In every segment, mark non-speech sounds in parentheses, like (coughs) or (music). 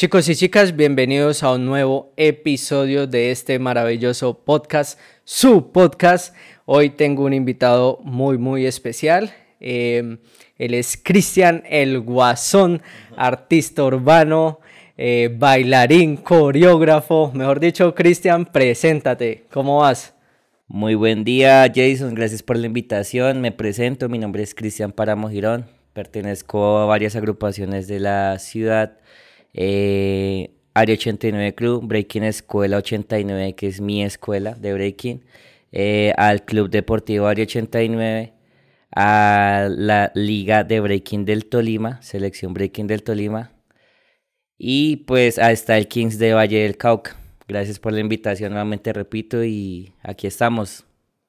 Chicos y chicas, bienvenidos a un nuevo episodio de este maravilloso podcast, su podcast. Hoy tengo un invitado muy, muy especial. Eh, él es Cristian El Guasón, artista urbano, eh, bailarín, coreógrafo. Mejor dicho, Cristian, preséntate. ¿Cómo vas? Muy buen día, Jason. Gracias por la invitación. Me presento. Mi nombre es Cristian Paramo Girón. Pertenezco a varias agrupaciones de la ciudad eh, Área 89 Club, Breaking Escuela 89, que es mi escuela de breaking, eh, al Club Deportivo Área 89, a la Liga de Breaking del Tolima, Selección Breaking del Tolima, y pues hasta el Kings de Valle del Cauca. Gracias por la invitación, nuevamente repito, y aquí estamos.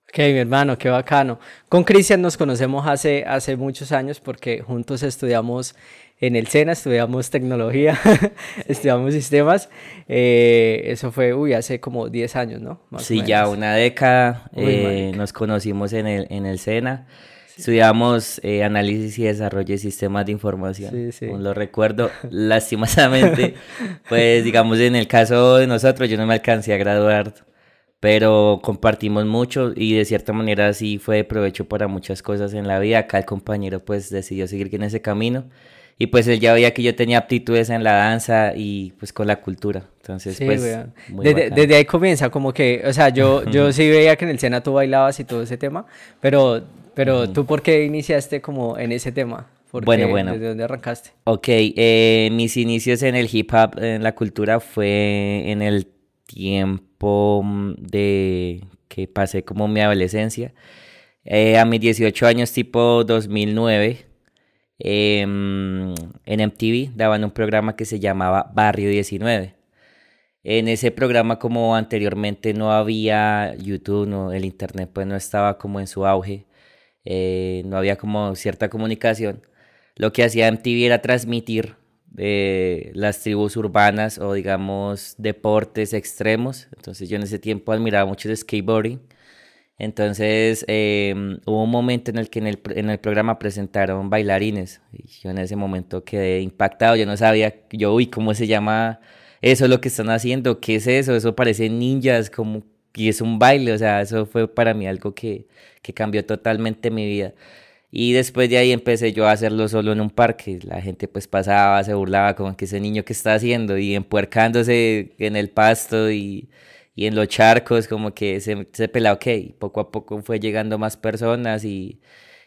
Ok, mi hermano, qué bacano. Con Cristian nos conocemos hace, hace muchos años porque juntos estudiamos en el SENA, estudiamos tecnología, (laughs) estudiamos sistemas. Eh, eso fue, uy, hace como 10 años, ¿no? sí, ya una década. Eh, nos conocimos en el, en el SENA. Estudiamos eh, análisis y desarrollo de sistemas de información. Sí, sí. lo recuerdo, (laughs) lastimosamente, pues digamos en el caso de nosotros, yo no me alcancé a graduar, pero compartimos mucho y de cierta manera sí fue de provecho para muchas cosas en la vida. Acá el compañero pues decidió seguir en ese camino y pues él ya veía que yo tenía aptitudes en la danza y pues con la cultura. Entonces, pues. desde, ahí comienza, como que, o sea, yo, (laughs) yo sí veía que en el Sena tú bailabas y todo ese tema, pero, pero tú, ¿por qué iniciaste como en ese tema? bueno, bueno. ¿Desde dónde arrancaste? Ok, eh, mis inicios en el hip hop, en la cultura, fue en el tiempo de que pasé como mi adolescencia. Eh, a mis 18 años, tipo 2009 Em, en MTV daban un programa que se llamaba Barrio 19. En ese programa, como anteriormente no había YouTube, no, el internet pues no estaba como en su auge, eh, no había como cierta comunicación, lo que hacía MTV era transmitir eh, las tribus urbanas o digamos deportes extremos. Entonces yo en ese tiempo admiraba mucho el skateboarding entonces em, hubo un momento en el que en el, en el, programa presentaron bailarines y yo en ese momento quedé impactado, yo no sabía, yo, uy, ¿cómo se llama eso lo que están haciendo? ¿Qué es eso? Eso parece ninjas, como, y es un baile, o sea, eso fue para mí algo que, que cambió totalmente mi vida. Y después de ahí empecé yo a hacerlo solo en un parque. La gente pues pasaba, se burlaba como que ese niño que está haciendo y empuercándose en el pasto y y en los charcos como que se, se pela, ok, poco a poco fue llegando más personas y,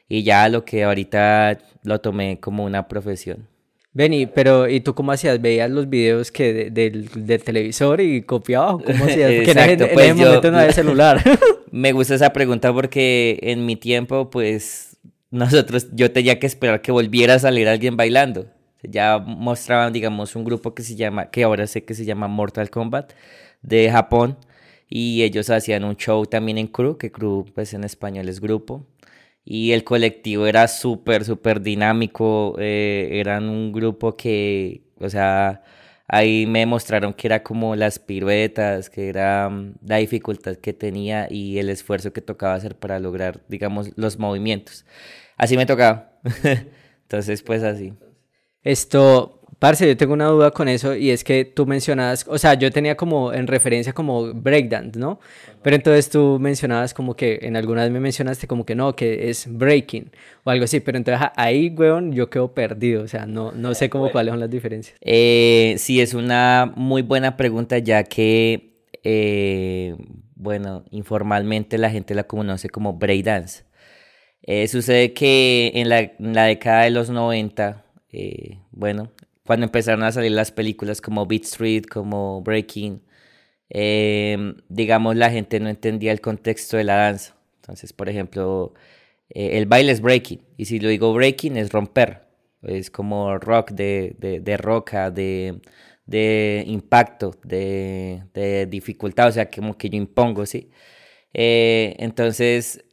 y ya lo que ahorita lo tomé como una profesión. Benny, pero ¿y tú cómo hacías? ¿Veías los videos que del, del, televisor y copiabas? ¿Cómo hacías? (laughs) Exacto, en, pues ese momento no había (laughs) celular. me gusta esa pregunta porque en mi tiempo, pues, nosotros, yo tenía que esperar que volviera a salir alguien bailando. Ya mostraban, digamos, un grupo que se llama, que ahora sé que se llama Mortal Kombat, de Japón y ellos hacían un show también en crew, que crew pues en español es grupo. Y el colectivo era súper, súper dinámico, eh, eran un grupo que, o sea, ahí me mostraron que era como las piruetas, que era mm, la dificultad que tenía y el esfuerzo que tocaba hacer para lograr, digamos, los movimientos. Así me tocaba. (laughs) Entonces, pues así. Esto, Parce, yo tengo una duda con eso y es que tú mencionabas, o sea, yo tenía como en referencia como breakdance, ¿no? Pero entonces tú mencionabas como que en alguna vez me mencionaste como que no, que es breaking o algo así, pero entonces ahí, weón, yo quedo perdido, o sea, no, no sé cómo cuáles son las diferencias. Eh, sí, es una muy buena pregunta ya que, eh, bueno, informalmente la gente la conoce como breakdance. Eh, sucede que en la, en la, década de los 90, eh, bueno, cuando empezaron a salir las películas como Beat Street, como Breaking, em, digamos, la gente no entendía el contexto de la danza. Entonces, por ejemplo, eh, el baile es breaking, y si lo digo breaking es romper, es como rock de, de, roca, de, de impacto, de, de, dificultad, o sea, como que yo impongo, ¿sí? Eh, entonces,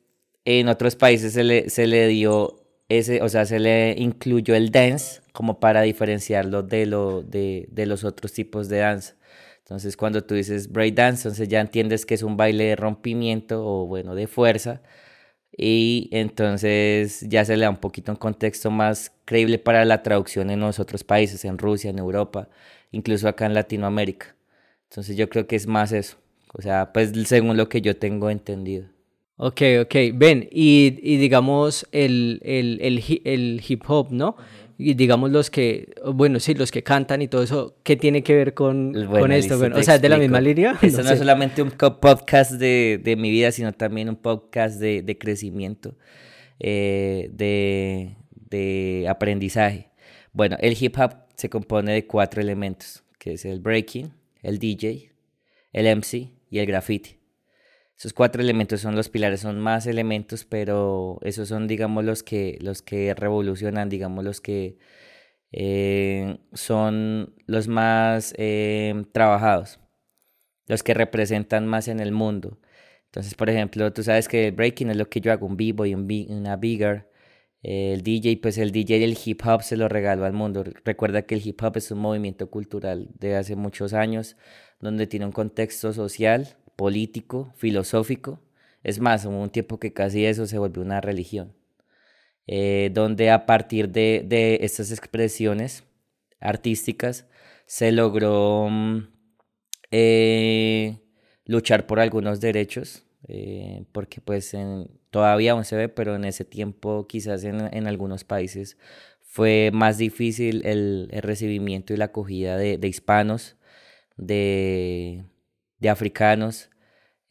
en otros países se le, se le dio ese, o sea, se le incluyó el dance como para diferenciarlo de, lo, de, de los otros tipos de danza. Entonces, cuando tú dices break dance, entonces ya entiendes que es un baile de rompimiento o, bueno, de fuerza, y entonces ya se le da un poquito un contexto más creíble para la traducción en los otros países, en Rusia, en Europa, incluso acá en Latinoamérica. Entonces yo creo que es más eso, o sea, pues según lo que yo tengo entendido. Ok, ok, ven, y, y digamos el, el, el, el, hip hop, ¿no? y digamos los que, bueno, sí, los que cantan y todo eso, ¿qué tiene que ver con, con esto? Bueno, o sea, ¿es de la misma línea? (laughs) Esto no, es solamente un podcast de, de, mi vida, sino también un podcast de, de crecimiento, eh, de, de aprendizaje. Bueno, el hip hop se compone de cuatro elementos, que es el breaking, el DJ, el MC y el graffiti. Esos cuatro elementos son los pilares, son más elementos, pero esos son, digamos, los que, los que revolucionan, digamos, los que eh, son los más eh, trabajados, los que representan más en el mundo. Entonces, por ejemplo, tú sabes que el breaking es lo que yo hago, un b-boy, una bigger. el DJ, pues el DJ del hip hop se lo regaló al mundo. Recuerda que el hip hop es un movimiento cultural de hace muchos años, donde tiene un contexto social, político, filosófico. Es más, hubo un tiempo que casi eso se volvió una religión. Eh, donde a partir de, de, estas expresiones artísticas se logró mm, eh, luchar por algunos derechos, eh, porque pues todavía aún se ve, pero en ese tiempo quizás en, en algunos países fue más difícil el, el recibimiento y la acogida de, de hispanos, de, de africanos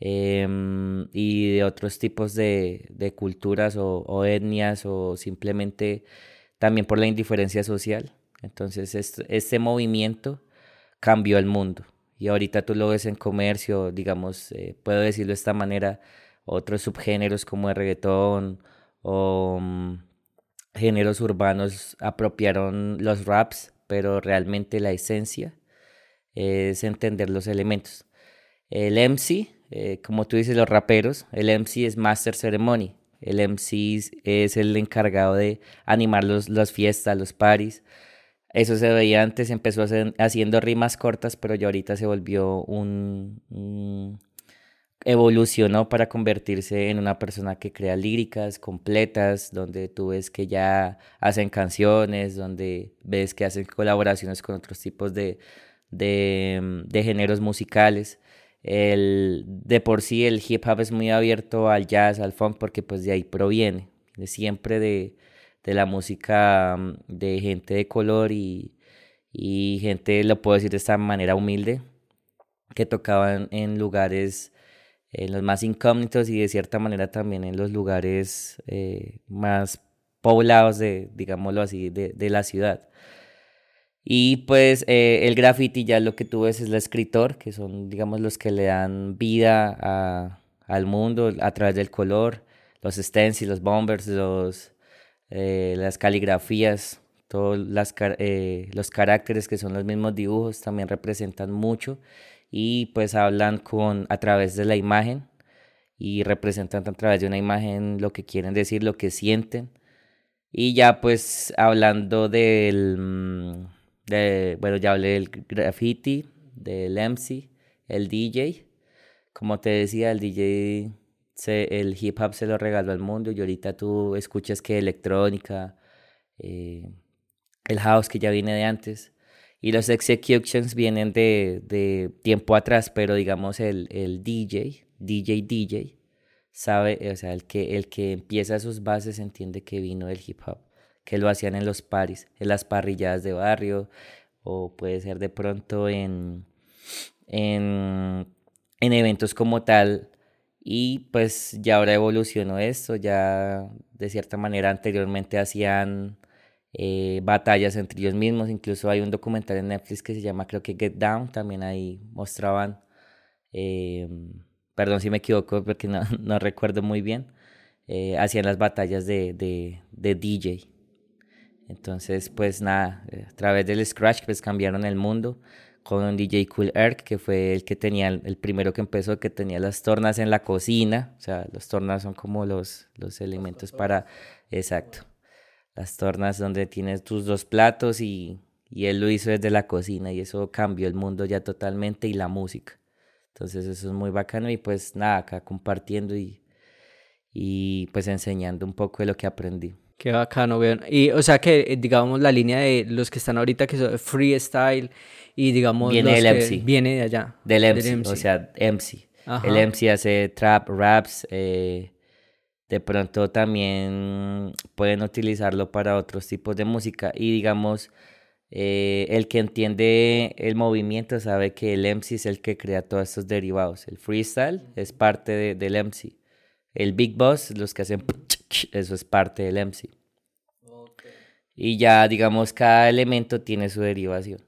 em, y de otros tipos de, de culturas o, etnias o simplemente también por la indiferencia social. Entonces este, movimiento cambió el mundo y ahorita tú lo ves en comercio, digamos, eh, puedo decirlo de esta manera, otros subgéneros como el reggaetón o mm, géneros urbanos apropiaron los raps, pero realmente la esencia es entender los elementos. El MC, eh, como tú dices, los raperos, el MC es Master Ceremony. El MC es el encargado de animar los, las fiestas, los paris. Eso se veía antes, empezó haciendo rimas cortas, pero ya ahorita se volvió un, evolucionó para convertirse en una persona que crea líricas completas, donde tú ves que ya hacen canciones, donde ves que hacen colaboraciones con otros tipos de, de, de géneros musicales. El, de por sí el hip hop es muy abierto al jazz, al funk, porque pues de ahí proviene, de siempre de, de la música mm, de gente de color y, y, gente, lo puedo decir de esta manera humilde, que tocaban en lugares en los más incógnitos y de cierta manera también en los lugares eh, más poblados de, digámoslo así, de, de la ciudad. Y pues eh, el graffiti ya lo que tú ves es el escritor, que son digamos los que le dan vida al mundo a través del color, los stencils, los bombers, los, eh, las caligrafías, todos eh, los caracteres que son los mismos dibujos también representan mucho y pues hablan con, a través de la imagen y representan a través de una imagen lo que quieren decir, lo que sienten. Y ya pues hablando del mm, bueno, ya hablé del graffiti, del MC, el DJ. Como te decía, el DJ, el hip hop se lo regaló al mundo y ahorita tú escuchas que electrónica, eh, el house que ya viene de antes. Y los executions vienen de, de tiempo atrás, pero digamos el, el DJ, DJ DJ, sabe, o sea, el que, el que empieza sus bases entiende que vino del hip hop que lo hacían en los paris, en las parrilladas de barrio, o puede ser de pronto en, en, en eventos como tal. Y pues ya ahora evolucionó esto, ya de cierta manera anteriormente hacían eh, batallas entre ellos mismos, incluso hay un documental en Netflix que se llama creo que Get Down, también ahí mostraban, eh, perdón si me equivoco porque no, (laughs) no recuerdo muy bien, eh, hacían las batallas de, de, de DJ. Entonces, pues nada, eh, a través del Scratch, pues cambiaron el mundo con un DJ Cool Erk, que fue el que tenía, el primero que empezó, que tenía las tornas en la cocina. O sea, las tornas son como los, los elementos para, exacto, las tornas donde tienes tus dos platos y, y él lo hizo desde la cocina y eso cambió el mundo ya totalmente y la música. Entonces eso es muy bacano y pues nada, acá compartiendo y, y pues enseñando un poco de lo que aprendí. Qué bacano, weón. Y o sea que, eh, digamos, la línea de los que están ahorita, que son freestyle, y digamos... Viene los del que- MC. Viene de allá. Del MC, MC. o sea, MC. Ajá. El MC hace trap, raps, eh, de pronto también pueden utilizarlo para otros tipos de música y digamos, eh, el que entiende el movimiento sabe que el MC es el que crea todos estos derivados. El freestyle es parte de- del MC. El Big Boss, los que hacen eso es parte del MC. Y ya, digamos, cada elemento tiene su derivación,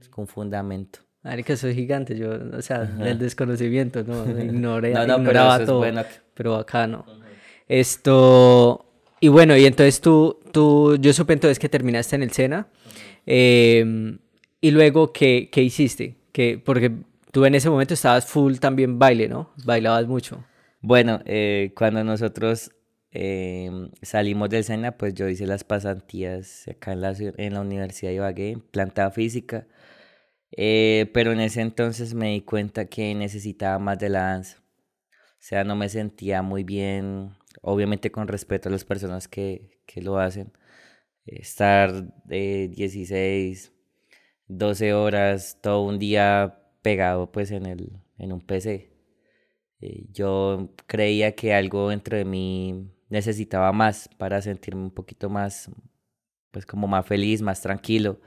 es un fundamento. Marica, soy gigante, yo, o sea, del desconocimiento, no, ignoré, (laughs) No, no, pero ignoraba es todo, bueno. pero bacano. Esto, y bueno, y entonces tú, tú, yo supe entonces que terminaste en el SENA, em, y luego, ¿qué, qué hiciste? Que, porque tú en ese momento estabas full también baile, ¿no? Bailabas mucho. Bueno, eh, cuando nosotros em, salimos del SENA, pues yo hice las pasantías acá en la, ciu- en la Universidad de Ibagué, en planta física, eh, pero en ese entonces me di cuenta que necesitaba más de la danza. O sea, no me sentía muy bien, obviamente con respeto a las personas que, que lo hacen, estar de 16, 12 horas, todo un día pegado pues en el, en un PC. Eh, Yo creía que algo dentro de mí necesitaba más para sentirme un poquito más, pues como más feliz, más tranquilo.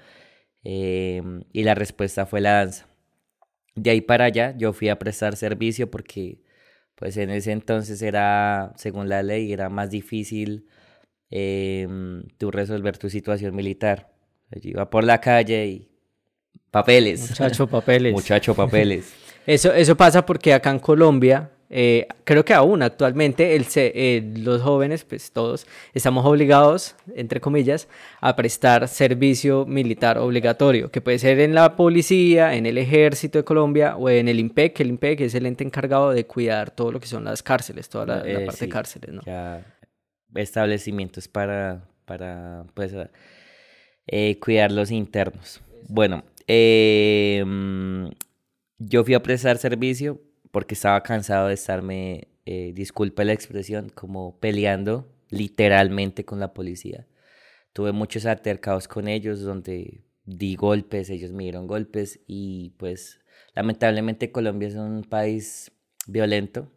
em, y la respuesta fue la danza. De ahí para allá yo fui a prestar servicio porque pues en ese entonces era, según la ley, era más difícil em, tú resolver tu situación militar. Yo iba por la calle y papeles. Muchacho, papeles. (laughs) Muchacho, papeles. Eso, eso pasa porque acá en Colombia, eh, creo que aún actualmente el eh, los jóvenes, pues todos, estamos obligados, entre comillas, a prestar servicio militar obligatorio, que puede ser en la policía, en el ejército de Colombia o en el IMPEC, que el IMPEC es el ente encargado de cuidar todo lo que son las cárceles, toda la, la Eh, parte de cárceles, ¿no? Ya establecimientos para, para pues, cuidar los internos. Bueno, eh, mm, yo fui a prestar servicio porque estaba cansado de estarme, eh, disculpe la expresión, como peleando literalmente con la policía. Tuve muchos altercados con ellos donde di golpes, ellos me dieron golpes y pues lamentablemente Colombia es un país violento.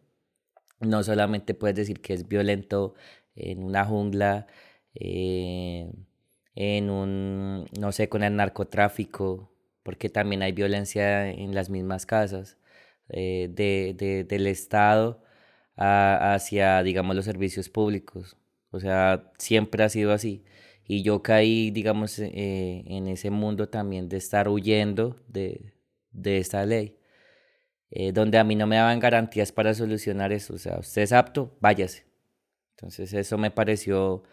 No solamente puedes decir que es violento en una jungla, eh, en un, no sé, con el narcotráfico, porque también hay violencia en las mismas casas eh, de, de- del Estado a- hacia, digamos, los servicios públicos. O sea, siempre ha sido así. Y yo caí, digamos, eh, en ese mundo también de estar huyendo de, de esta ley, eh, donde a mí no me daban garantías para solucionar eso. O sea, usted es apto, váyase. Entonces eso me pareció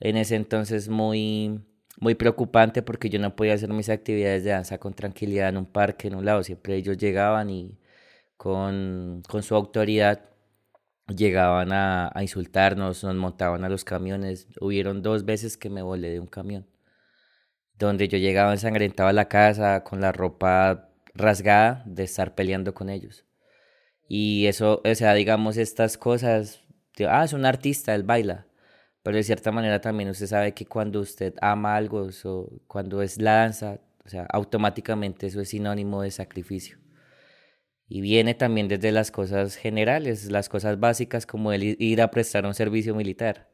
en ese entonces muy, muy preocupante porque yo no podía hacer mis actividades de danza con tranquilidad en un parque, en un lado. Siempre ellos llegaban y con, con su autoridad llegaban a, a insultarnos, nos montaban a los camiones. Hubieron dos veces que me volé de un camión, donde yo llegaba ensangrentado a la casa con la ropa rasgada de estar peleando con ellos. Y eso, o sea, digamos, estas cosas, ah, es un artista, él baila. Pero de cierta manera también usted sabe que cuando usted ama algo, eso, cuando es la danza, o sea, automáticamente eso es sinónimo de sacrificio. Y viene también desde las cosas generales, las cosas básicas como el ir a prestar un servicio militar.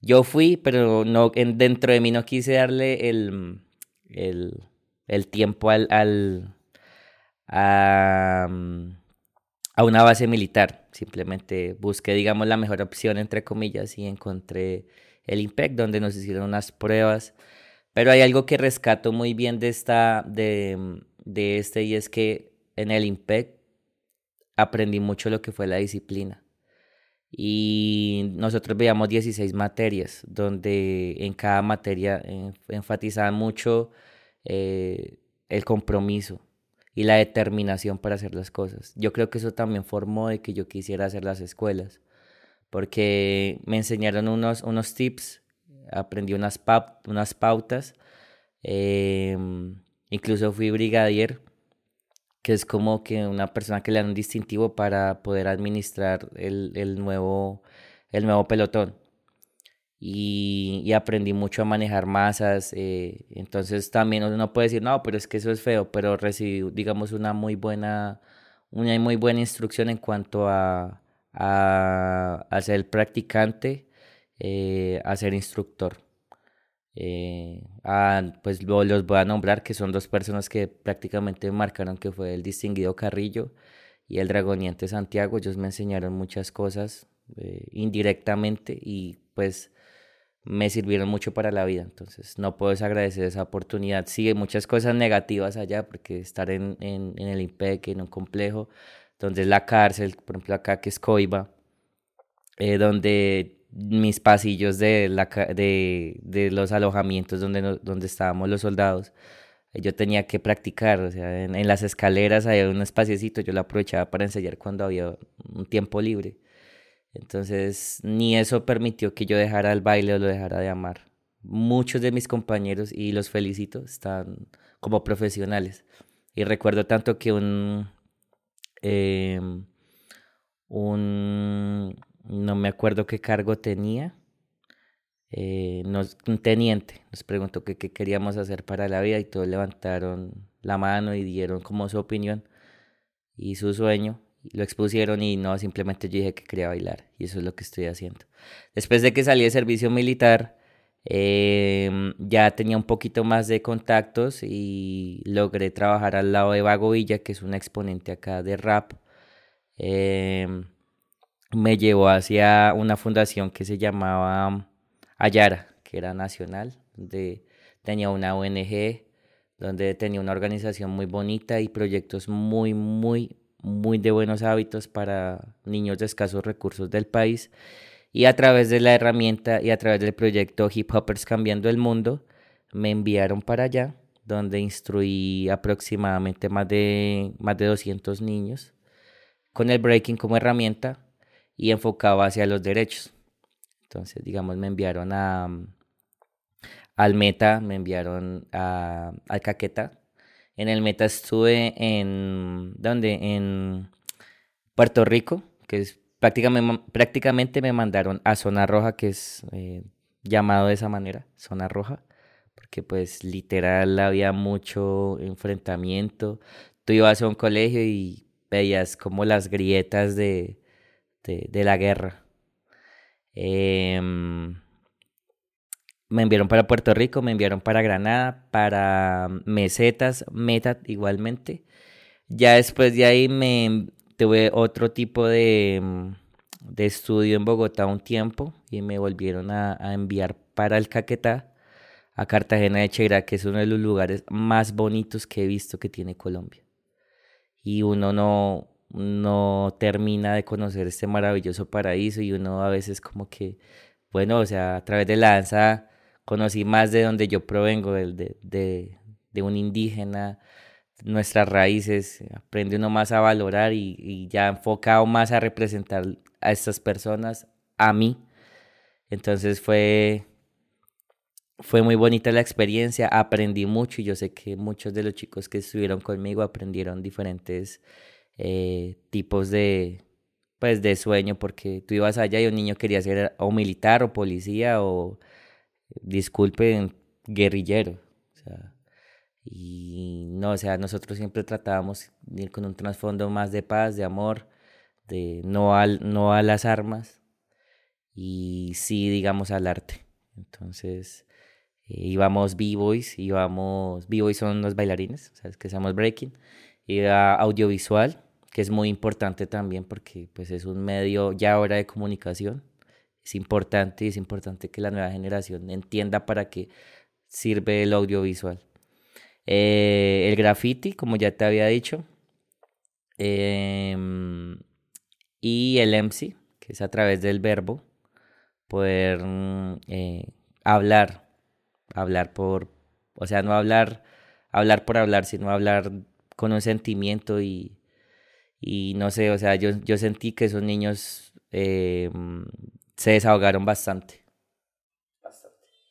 Yo fui, pero no, en, dentro de mí no quise darle el, el, el tiempo al, al, mm, a una base militar. Simplemente busqué, digamos, la mejor opción, entre comillas, y encontré el IMPEC, donde nos hicieron unas pruebas. Pero hay algo que rescato muy bien de, esta, de, de este, y es que en el IMPEC aprendí mucho lo que fue la disciplina. Y nosotros veíamos 16 materias, donde en cada materia eh, enfatizaban mucho eh, el compromiso y la determinación para hacer las cosas. Yo creo que eso también formó de que yo quisiera hacer las escuelas, porque me enseñaron unos, unos tips, aprendí unas, unas pautas, em, incluso fui brigadier, que es como que una persona que le dan un distintivo para poder administrar el, el nuevo, el nuevo pelotón. Y, aprendí mucho a manejar masas. Eh, entonces también uno puede decir, no, pero es que eso es feo, pero recibí, digamos, una muy buena, una muy buena instrucción en cuanto a, a, ser practicante, eh, a ser instructor. Eh, pues los voy a nombrar que son dos personas que prácticamente marcaron que fue el distinguido Carrillo y el dragoniente Santiago. Ellos me enseñaron muchas cosas eh, indirectamente y pues me sirvieron mucho para la vida. Entonces no puedo desagradecer esa oportunidad. Sí, hay muchas cosas negativas allá porque estar en, en, en el IMPEC, en un complejo, donde es la cárcel, por ejemplo acá que es Coiba, eh, donde mis pasillos de, la, de, de los alojamientos donde, donde estábamos los soldados, yo tenía que practicar, o sea, en, las escaleras había un espaciecito, yo lo aprovechaba para ensayar cuando había un tiempo libre. Entonces, ni eso permitió que yo dejara el baile o lo dejara de amar. Muchos de mis compañeros, y los felicito, están como profesionales. Y recuerdo tanto que un, em, un, no me acuerdo qué cargo tenía, eh, nos, un teniente nos preguntó qué queríamos hacer para la vida y todos levantaron la mano y dieron como su opinión y su sueño. Lo expusieron y no, simplemente yo dije que quería bailar y eso es lo que estoy haciendo. Después de que salí de servicio militar, em, ya tenía un poquito más de contactos y logré trabajar al lado de Vago Villa, que es un exponente acá de rap. Em, me llevó hacia una fundación que se llamaba Ayara, que era nacional, donde tenía una ONG, donde tenía una organización muy bonita y proyectos muy, muy, muy de buenos hábitos para niños de escasos recursos del país. Y a través de la herramienta y a través del proyecto Hip Hoppers Cambiando el Mundo, me enviaron para allá, donde instruí aproximadamente más de, más de 200 niños con el breaking como herramienta y enfocado hacia los derechos. Entonces, digamos, me enviaron a, al Meta, me enviaron a, al Caqueta. En el Meta estuve en, ¿dónde? En Puerto Rico, que es prácticamente, me mandaron a Zona Roja, que es eh, llamado de esa manera, Zona Roja, porque pues literal había mucho enfrentamiento. Tú ibas a un colegio y veías como las grietas de, de la guerra. Em, me enviaron para Puerto Rico, me enviaron para Granada, para Mesetas, Meta igualmente. Ya después de ahí me tuve otro tipo de, de estudio en Bogotá un tiempo y me volvieron a, enviar para el Caquetá, a Cartagena de Cheira, que es uno de los lugares más bonitos que he visto que tiene Colombia. Y uno no, no termina de conocer este maravilloso paraíso y uno a veces como que, bueno, o sea, a través de la danza conocí más de donde yo provengo, de, de, de un indígena, nuestras raíces, aprende uno más a valorar y, y, ya enfocado más a representar a estas personas, a mí. Entonces fue, fue muy bonita la experiencia, aprendí mucho y yo sé que muchos de los chicos que estuvieron conmigo aprendieron diferentes eh, tipos de, pues, de sueño, porque tú ibas allá y un niño quería ser o militar o policía o, disculpen, guerrillero. O sea, y no, o sea, nosotros siempre tratábamos de ir con un trasfondo más de paz, de amor, de no, al, no a las armas y sí, digamos, al arte. Entonces, eh, íbamos b-boys, íbamos, b-boys son los bailarines, ¿sabes? Que seamos breaking, iba audiovisual, que es muy importante también porque pues es un medio ya ahora de comunicación. Es importante y es importante que la nueva generación entienda para qué sirve el audiovisual. Eh, el graffiti, como ya te había dicho. Em, y el MC, que es a través del verbo, poder mm, eh, hablar, hablar por, o sea, no hablar, hablar por hablar, sino hablar con un sentimiento y, y no sé, o sea, yo, yo sentí que esos niños eh, se desahogaron bastante.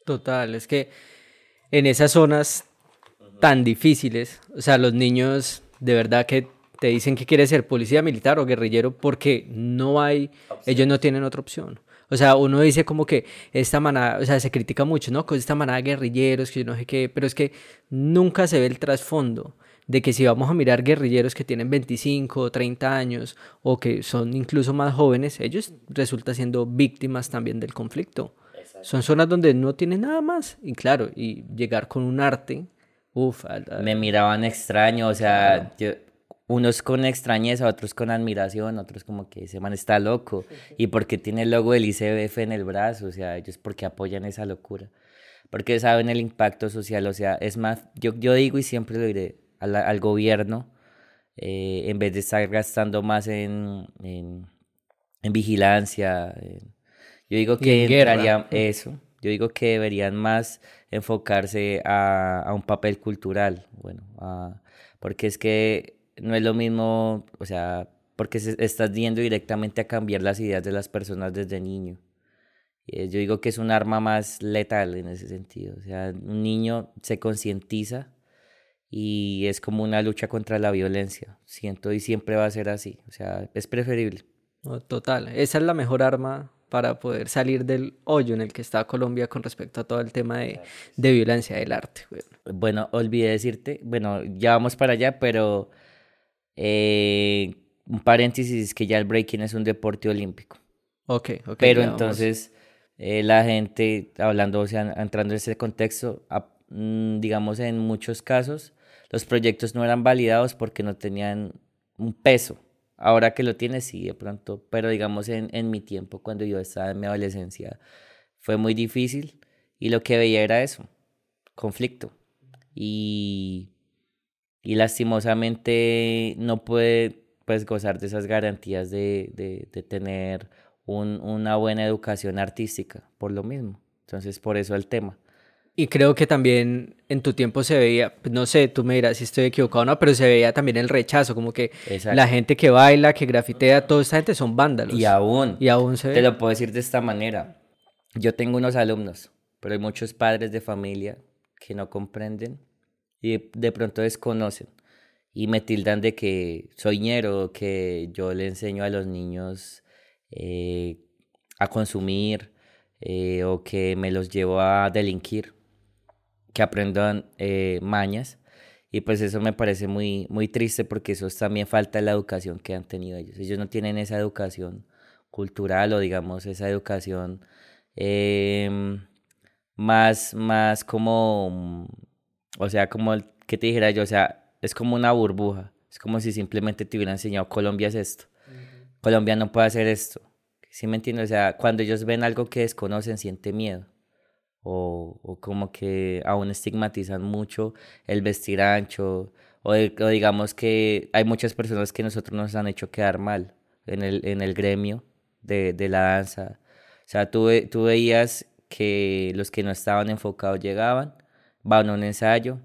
Total, es que en esas zonas tan difíciles, o sea, los niños de verdad que te dicen que quiere ser policía militar o guerrillero porque no hay, ellos no tienen otra opción. O sea, uno dice como que esta manada, o sea, se critica mucho, ¿no? Con esta manada de guerrilleros, que yo no sé qué, pero es que nunca se ve el trasfondo de que si vamos a mirar guerrilleros que tienen 25 o 30 años o que son incluso más jóvenes, ellos resultan siendo víctimas también del conflicto. Son zonas donde no tienen nada más. Y claro, y llegar con un arte, uff. Me miraban extraño, o sea, unos con extrañeza, otros con admiración, otros como que ese man está loco. Y porque tiene el logo del ICBF en el brazo, o sea, ellos porque apoyan esa locura. Porque saben el impacto social, o sea, es más, yo, yo digo y siempre lo diré, al, gobierno, eh, en vez de estar gastando más en, en, vigilancia. yo digo que deberían, eso, yo digo que deberían más enfocarse a, a un papel cultural, bueno, porque es que no es lo mismo, o sea, porque se, estás yendo directamente a cambiar las ideas de las personas desde niño. Eh, yo digo que es un arma más letal en ese sentido. O sea, un niño se concientiza y es como una lucha contra la violencia. Siento y siempre va a ser así. O sea, es preferible. total, esa es la mejor arma para poder salir del hoyo en el que está Colombia con respecto a todo el tema de, de violencia del arte. Bueno, olvidé decirte, bueno, ya vamos para allá, pero eh, un paréntesis que ya el breaking es un deporte olímpico. Ok, ok. Pero entonces eh, la gente, hablando, o sea, entrando en ese contexto, mm, digamos en muchos casos, los proyectos no eran validados porque no tenían un peso. Ahora que lo tiene, sí, de pronto, pero digamos en, en mi tiempo, cuando yo estaba en mi adolescencia, fue muy difícil y lo que veía era eso, conflicto. Y, y lastimosamente no puede pues, gozar de esas garantías de, de, de tener un, una buena educación artística, por lo mismo. Entonces, por eso el tema. Y creo que también en tu tiempo se veía, no sé, tú me dirás si estoy equivocado o no, pero se veía también el rechazo, como que la gente que baila, que grafitea, toda esta gente son vándalos. Y aún, y aún se te lo puedo decir de esta manera. Yo tengo unos alumnos, pero hay muchos padres de familia que no comprenden y de pronto desconocen y me tildan de que soy ñero, que yo le enseño a los niños eh, a consumir eh, o que me los llevo a delinquir que aprendan eh, mañas. Y pues eso me parece muy, muy triste porque eso también falta la educación que han tenido ellos. Ellos no tienen esa educación cultural o digamos esa educación em, más, más como, o sea, como que te dijera yo, o sea, es como una burbuja. Es como si simplemente te hubieran enseñado, Colombia es esto. Colombia no puede hacer esto. ¿Sí me entiendes? O sea, cuando ellos ven algo que desconocen, siente miedo o, o como que aún estigmatizan mucho el vestir ancho o, digamos que hay muchas personas que nosotros nos han hecho quedar mal en el, en el gremio de, de la danza. O sea, tú, tú veías que los que no estaban enfocados llegaban, van a un ensayo.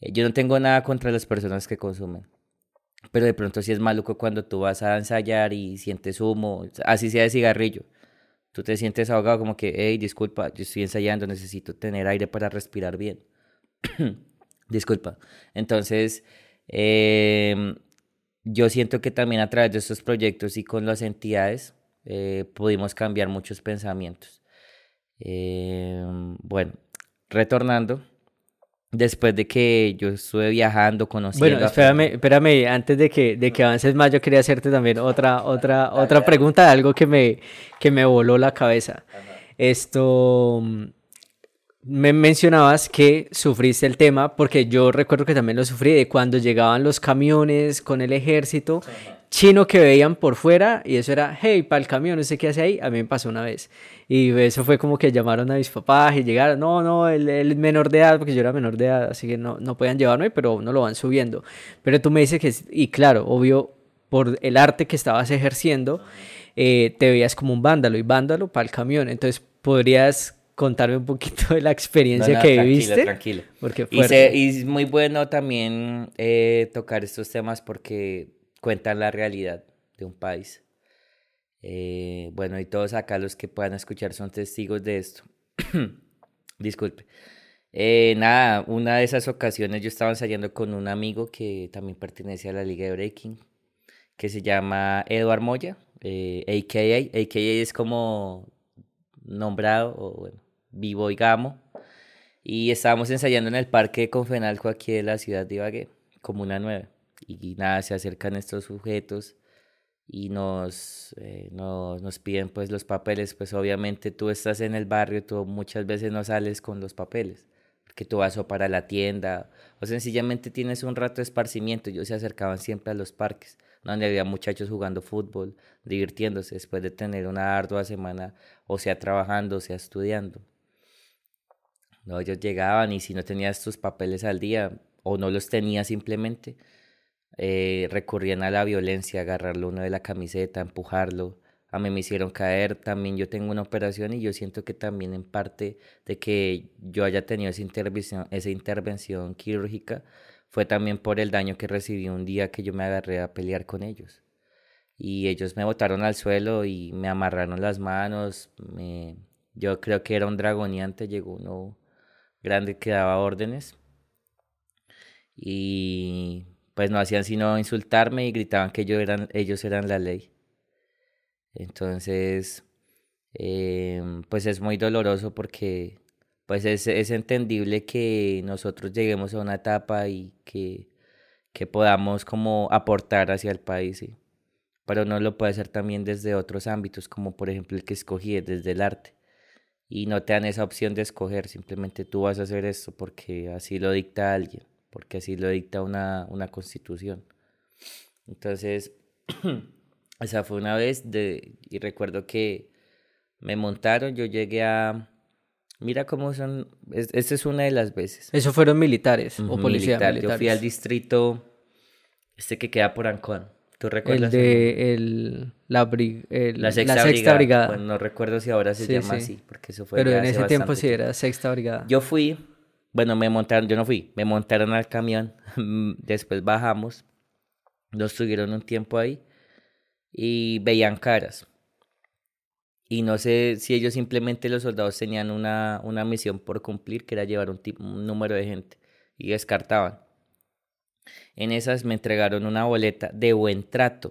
Eh, yo no tengo nada contra las personas que consumen, pero de pronto sí es maluco cuando tú vas a ensayar y sientes humo, así sea de cigarrillo tú te sientes ahogado como que, hey, disculpa, yo estoy ensayando, necesito tener aire para respirar bien. (clears throat) disculpa. Entonces, em, yo siento que también a través de estos proyectos y con las entidades eh, pudimos cambiar muchos pensamientos. Em, bueno, retornando, Después de que yo estuve viajando, conociendo... Bueno, espérame, espérame, antes de que, de que avances más, yo quería hacerte también otra, otra, otra pregunta de algo que me, que me voló la cabeza. Esto, me mencionabas que sufriste el tema, porque yo recuerdo que también lo sufrí, de cuando llegaban los camiones con el ejército, chino que veían por fuera, y eso era, hey, para el camión, no sé qué hace ahí, a mí me pasó una vez. Y eso fue como que llamaron a mis papás y llegaron, no, no, él, es menor de edad, porque yo era menor de edad, así que no, no podían llevarme, pero no lo van subiendo. Pero tú me dices que, y claro, obvio, por el arte que estabas ejerciendo, eh, te veías como un vándalo y vándalo para el camión. Entonces, ¿podrías contarme un poquito de la experiencia que viviste? Tranquilo, Porque y, y, es muy bueno también eh, tocar estos temas porque cuentan la realidad de un país. Eh, bueno, y todos acá los que puedan escuchar son testigos de esto. (coughs) Disculpe. Eh, nada, una de esas ocasiones yo estaba ensayando con un amigo que también pertenece a la Liga de Breaking, que se llama Eduard Moya. eh, AKA. AKA es como nombrado, o bueno, Vivo y Gamo. Y estábamos ensayando en el parque Confenalco aquí de la ciudad de Ibagué, como una nueva. Y nada, se acercan estos sujetos y nos, eh, nos, nos, piden pues los papeles. Pues obviamente tú estás en el barrio, tú muchas veces no sales con los papeles, porque tú vas o para la tienda o sencillamente tienes un rato de esparcimiento. Ellos se acercaban siempre a los parques, donde había muchachos jugando fútbol, divirtiéndose después de tener una ardua semana, o sea trabajando, o sea estudiando. No, ellos llegaban y si no tenías tus papeles al día o no los tenías simplemente, eh, recurrían a la violencia, agarrarlo uno de la camiseta, empujarlo. A mí me hicieron caer, también yo tengo una operación y yo siento que también en parte de que yo haya tenido esa intervención, esa intervención quirúrgica fue también por el daño que recibí un día que yo me agarré a pelear con ellos. Y ellos me botaron al suelo y me amarraron las manos. Me, yo creo que era un dragoneante, llegó uno grande que daba órdenes. Y pues no hacían sino insultarme y gritaban que yo eran, ellos eran la ley. Entonces, em, pues es muy doloroso porque pues es, es, entendible que nosotros lleguemos a una etapa y que, que podamos como aportar hacia el país, pero no lo puede hacer también desde otros ámbitos, como por ejemplo el que escogí, desde el arte. Y no te dan esa opción de escoger, simplemente tú vas a hacer esto porque así lo dicta alguien, porque así lo dicta una, una constitución. Entonces, (clears throat) esa fue una vez de, y recuerdo que me montaron, yo llegué a... Mira cómo son, esta es una de las veces. ¿Eso fueron militares o policías militares? Yo fui al distrito, este que queda por Ancón. ¿Tú recuerdas? El de el, la, la, sexta, brigada. Bueno, no recuerdo si ahora se llama así, porque eso fue Pero en ese tiempo sí era sexta brigada. Yo fui, bueno, me montaron, yo no fui, me montaron al camión, (laughs) después bajamos, nos tuvieron un tiempo ahí y veían caras. Y no sé si ellos simplemente los soldados tenían una, una misión por cumplir, que era llevar un, un número de gente, y descartaban. En esas me entregaron una boleta de buen trato.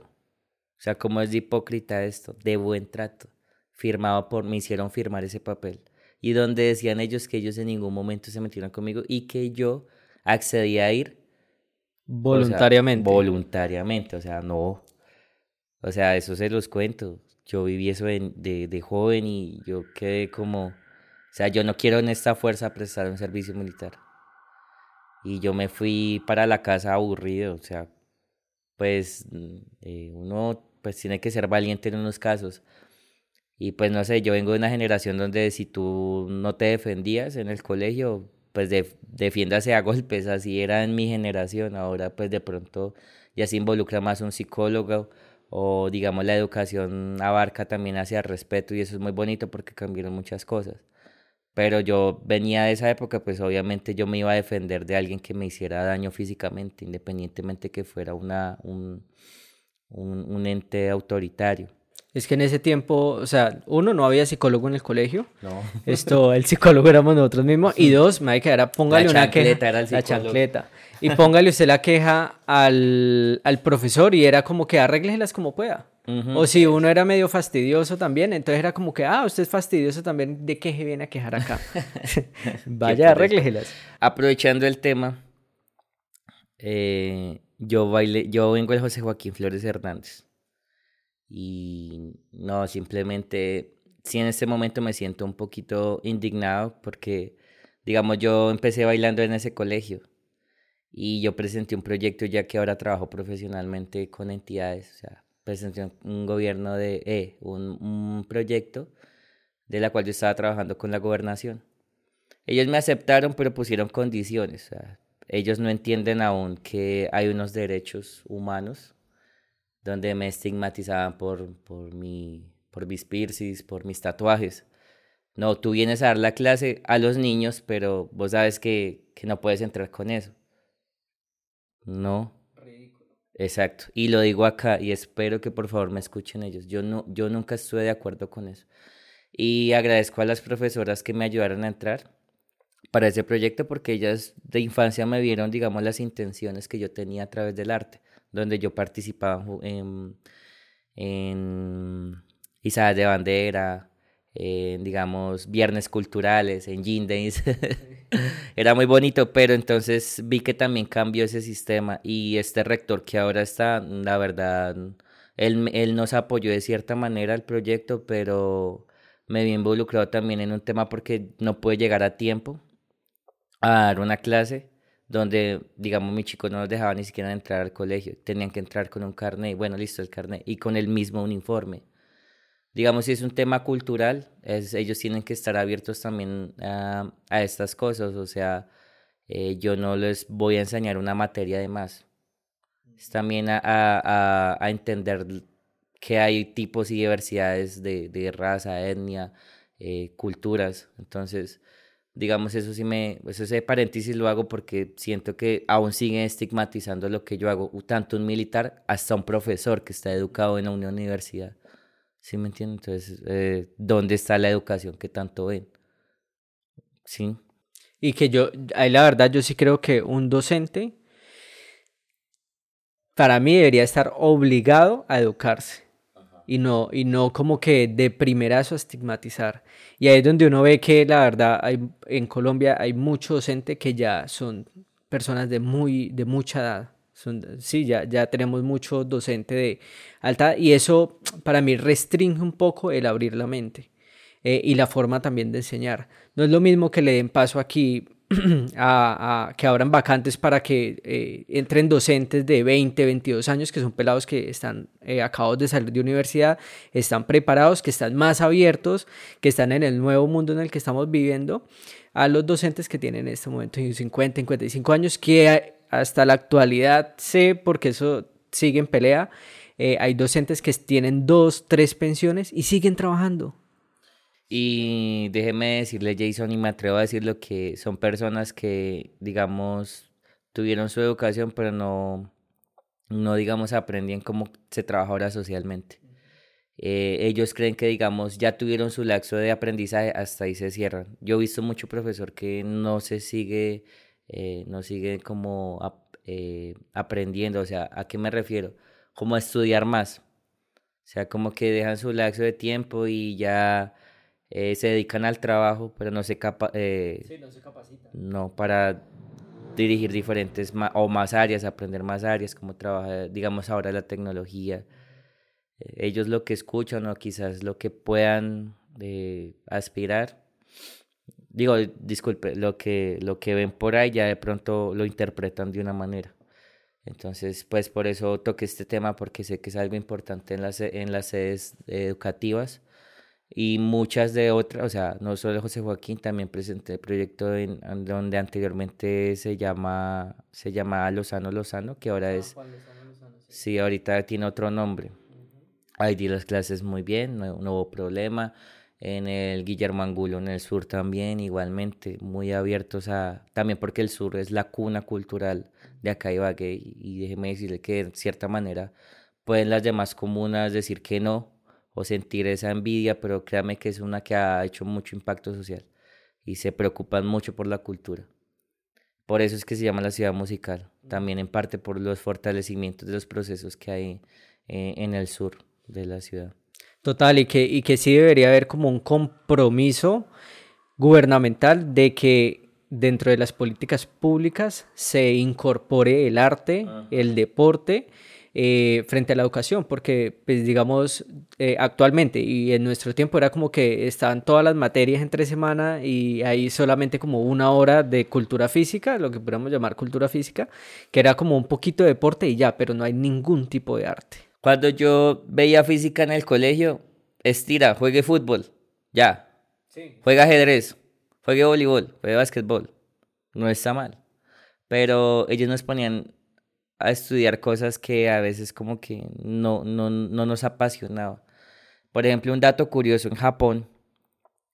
O sea, ¿cómo es de hipócrita esto? De buen trato. Firmado por, me hicieron firmar ese papel. Y donde decían ellos que ellos en ningún momento se metieron conmigo y que yo accedía a ir. Voluntariamente. voluntariamente, o sea, no. O sea, eso se los cuento. Yo viví eso de, de, de joven y yo quedé como. O sea, yo no quiero en esta fuerza prestar un servicio militar. Y yo me fui para la casa aburrido, o sea, pues mm, eh, uno pues tiene que ser valiente en unos casos. Y pues no sé, yo vengo de una generación donde si tú no te defendías en el colegio, pues de, defiéndase a golpes, así era en mi generación. Ahora pues de pronto ya se involucra más un psicólogo o digamos la educación abarca también hacia el respeto y eso es muy bonito porque cambiaron muchas cosas pero yo venía de esa época, pues obviamente yo me iba a defender de alguien que me hiciera daño físicamente, independientemente que fuera una, un, un, ente autoritario. Es que en ese tiempo, o sea, uno, no había psicólogo en el colegio. No. (laughs) Esto, el psicólogo éramos nosotros mismos. Y dos, me era póngale una queja. Era el la chancleta. Y póngale usted la queja al, al profesor y era como que arrégleselas como pueda. O si uno era medio fastidioso también, entonces era como que, ah, usted es fastidioso también, ¿de qué se viene a quejar acá? (laughs) (laughs) Vaya, arrégleselas. Aprovechando el tema, eh, yo, baile, yo vengo de José Joaquín Flores Hernández. Y no, simplemente, sí en este momento me siento un poquito indignado porque, digamos, yo empecé bailando en ese colegio y yo presenté un proyecto ya que ahora trabajo profesionalmente con entidades, o sea, presenté un gobierno de, eh, un, un proyecto de la cual yo estaba trabajando con la gobernación. Ellos me aceptaron, pero pusieron condiciones. ellos no entienden aún que hay unos derechos humanos donde me estigmatizaban por, por, mi, por mis piercings, por mis tatuajes. No, tú vienes a dar la clase a los niños, pero vos sabes que, que no puedes entrar con eso. No, Exacto. Y lo digo acá y espero que por favor me escuchen ellos. Yo, no, yo nunca estuve de acuerdo con eso. Y agradezco a las profesoras que me ayudaron a entrar para ese proyecto porque ellas de infancia me vieron, digamos, las intenciones que yo tenía a través del arte, donde yo participaba en, en Isadas de Bandera, en, digamos, viernes culturales, en Gin Days. (laughs) Era muy bonito, pero entonces vi que también cambió ese sistema y este rector que ahora está, la verdad, él, él nos apoyó de cierta manera al proyecto, pero me vi involucrado también en un tema porque no pude llegar a tiempo a dar una clase donde, digamos, mis chicos no nos dejaban ni siquiera entrar al colegio, tenían que entrar con un carnet, bueno, listo el carnet, y con el mismo uniforme. Digamos, si es un tema cultural, es, ellos tienen que estar abiertos también a, a estas cosas, o sea, eh, yo no les voy a enseñar una materia de más. Es también a, a, a entender que hay tipos y diversidades de, de raza, etnia, eh, culturas. Entonces, digamos, eso sí me, pues ese paréntesis lo hago porque siento que aún siguen estigmatizando lo que yo hago, tanto un militar hasta un profesor que está educado en una universidad. ¿Sí me entienden? Entonces, eh, ¿dónde está la educación que tanto ven? Sí. Y que yo, ahí la verdad, yo sí creo que un docente, para mí debería estar obligado a educarse y no, y no como que de primerazo estigmatizar. Y ahí es donde uno ve que la verdad hay, en Colombia hay mucho docente que ya son personas de, muy, de mucha edad. Son, sí, ya, ya tenemos mucho docente de alta y eso para mí restringe un poco el abrir la mente eh, y la forma también de enseñar. No es lo mismo que le den paso aquí (clears throat) a, que abran vacantes para que eh, entren docentes de 20, 22 años, que son pelados que están eh, acabados de salir de universidad, están preparados, que están más abiertos, que están en el nuevo mundo en el que estamos viviendo, a los docentes que tienen en este momento 50, 55 años, que hasta la actualidad sé, porque eso sigue en pelea, eh, hay docentes que tienen dos, tres pensiones y siguen trabajando y déjeme decirle, Jason, y me atrevo a decirlo, que son personas que, digamos, tuvieron su educación, pero no, no digamos, aprendían cómo se trabaja ahora socialmente. Eh, ellos creen que, digamos, ya tuvieron su laxo de aprendizaje, hasta ahí se cierran. Yo he visto mucho profesor que no se sigue, eh, no sigue como eh, aprendiendo, o sea, ¿a qué me refiero? Como a estudiar más. O sea, como que dejan su laxo de tiempo y ya eh, se dedican al trabajo, pero no se, capa eh, no se capacitan. No, para dirigir diferentes o más áreas, aprender más áreas, como trabaja, digamos, ahora la tecnología. Eh, ellos lo que escuchan o quizás lo que puedan aspirar, digo, disculpe, lo que, lo que ven por ahí ya de pronto lo interpretan de una manera. Entonces, pues por eso toqué este tema porque sé que es algo importante en las, en las sedes educativas y muchas de otras, o sea, no solo José Joaquín, también presenté el proyecto en, donde anteriormente se llama se llamaba Lozano Lozano, que ahora ah, es sí. ahorita tiene otro nombre. Ahí di las clases muy bien, no, hubo problema. En el Guillermo Angulo, en el sur también, igualmente, muy abiertos a, también porque el sur es la cuna cultural de acá Ibagué, y déjeme decirle que de cierta manera pueden las demás comunas decir que no, o sentir esa envidia, pero créame que es una que ha hecho mucho impacto social y se preocupan mucho por la cultura. Por eso es que se llama la ciudad musical, también en parte por los fortalecimientos de los procesos que hay eh, en el sur de la ciudad. Total, y que, y que sí debería haber como un compromiso gubernamental de que dentro de las políticas públicas se incorpore el arte, el deporte eh, frente a la educación, porque pues digamos eh, actualmente y en nuestro tiempo era como que estaban todas las materias entre semana y hay solamente como una hora de cultura física, lo que podríamos llamar cultura física, que era como un poquito de deporte y ya, pero no hay ningún tipo de arte. Cuando yo veía física en el colegio, estira, juegue fútbol, ya. Juega ajedrez, juegue voleibol, juegue básquetbol. No está mal. Pero ellos nos ponían a estudiar cosas que a veces como que no, no, no nos apasionaba. Por ejemplo, un dato curioso, en Japón,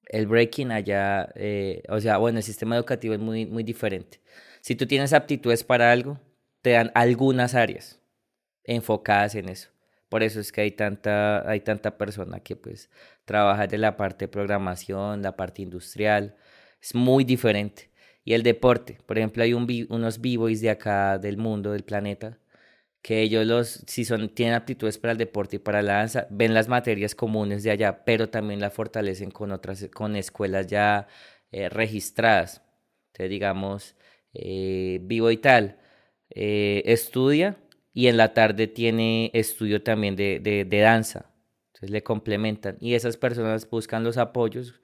el breaking allá, eh, o sea, bueno, el sistema educativo es muy, muy diferente. Si tú tienes aptitudes para algo, te dan algunas áreas enfocadas en eso. Por eso es que hay tanta, hay tanta persona que pues trabaja de la parte de programación, la parte industrial. Es muy diferente. Y el deporte, por ejemplo, hay un, unos b-boys de acá del mundo, del planeta, que ellos los, si son, tienen aptitudes para el deporte y para la danza, ven las materias comunes de allá, pero también la fortalecen con otras, con escuelas ya eh, registradas. Entonces, digamos, eh, Vivo y tal, eh, estudia y en la tarde tiene estudio también de, de, de danza. Entonces le complementan y esas personas buscan los apoyos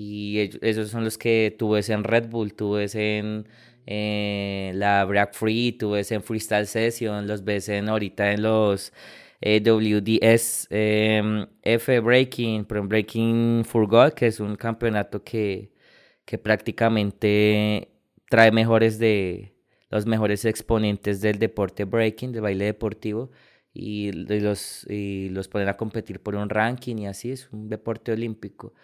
y esos son los que tú ves en Red Bull, tú ves en eh, la Black Free, tú ves en Freestyle Session, los ves en ahorita en los eh, WDS em, F Breaking, Breaking for God, que es un campeonato que, que prácticamente trae mejores de los mejores exponentes del deporte breaking, del baile deportivo, y los, y los ponen a competir por un ranking y así, es un deporte olímpico.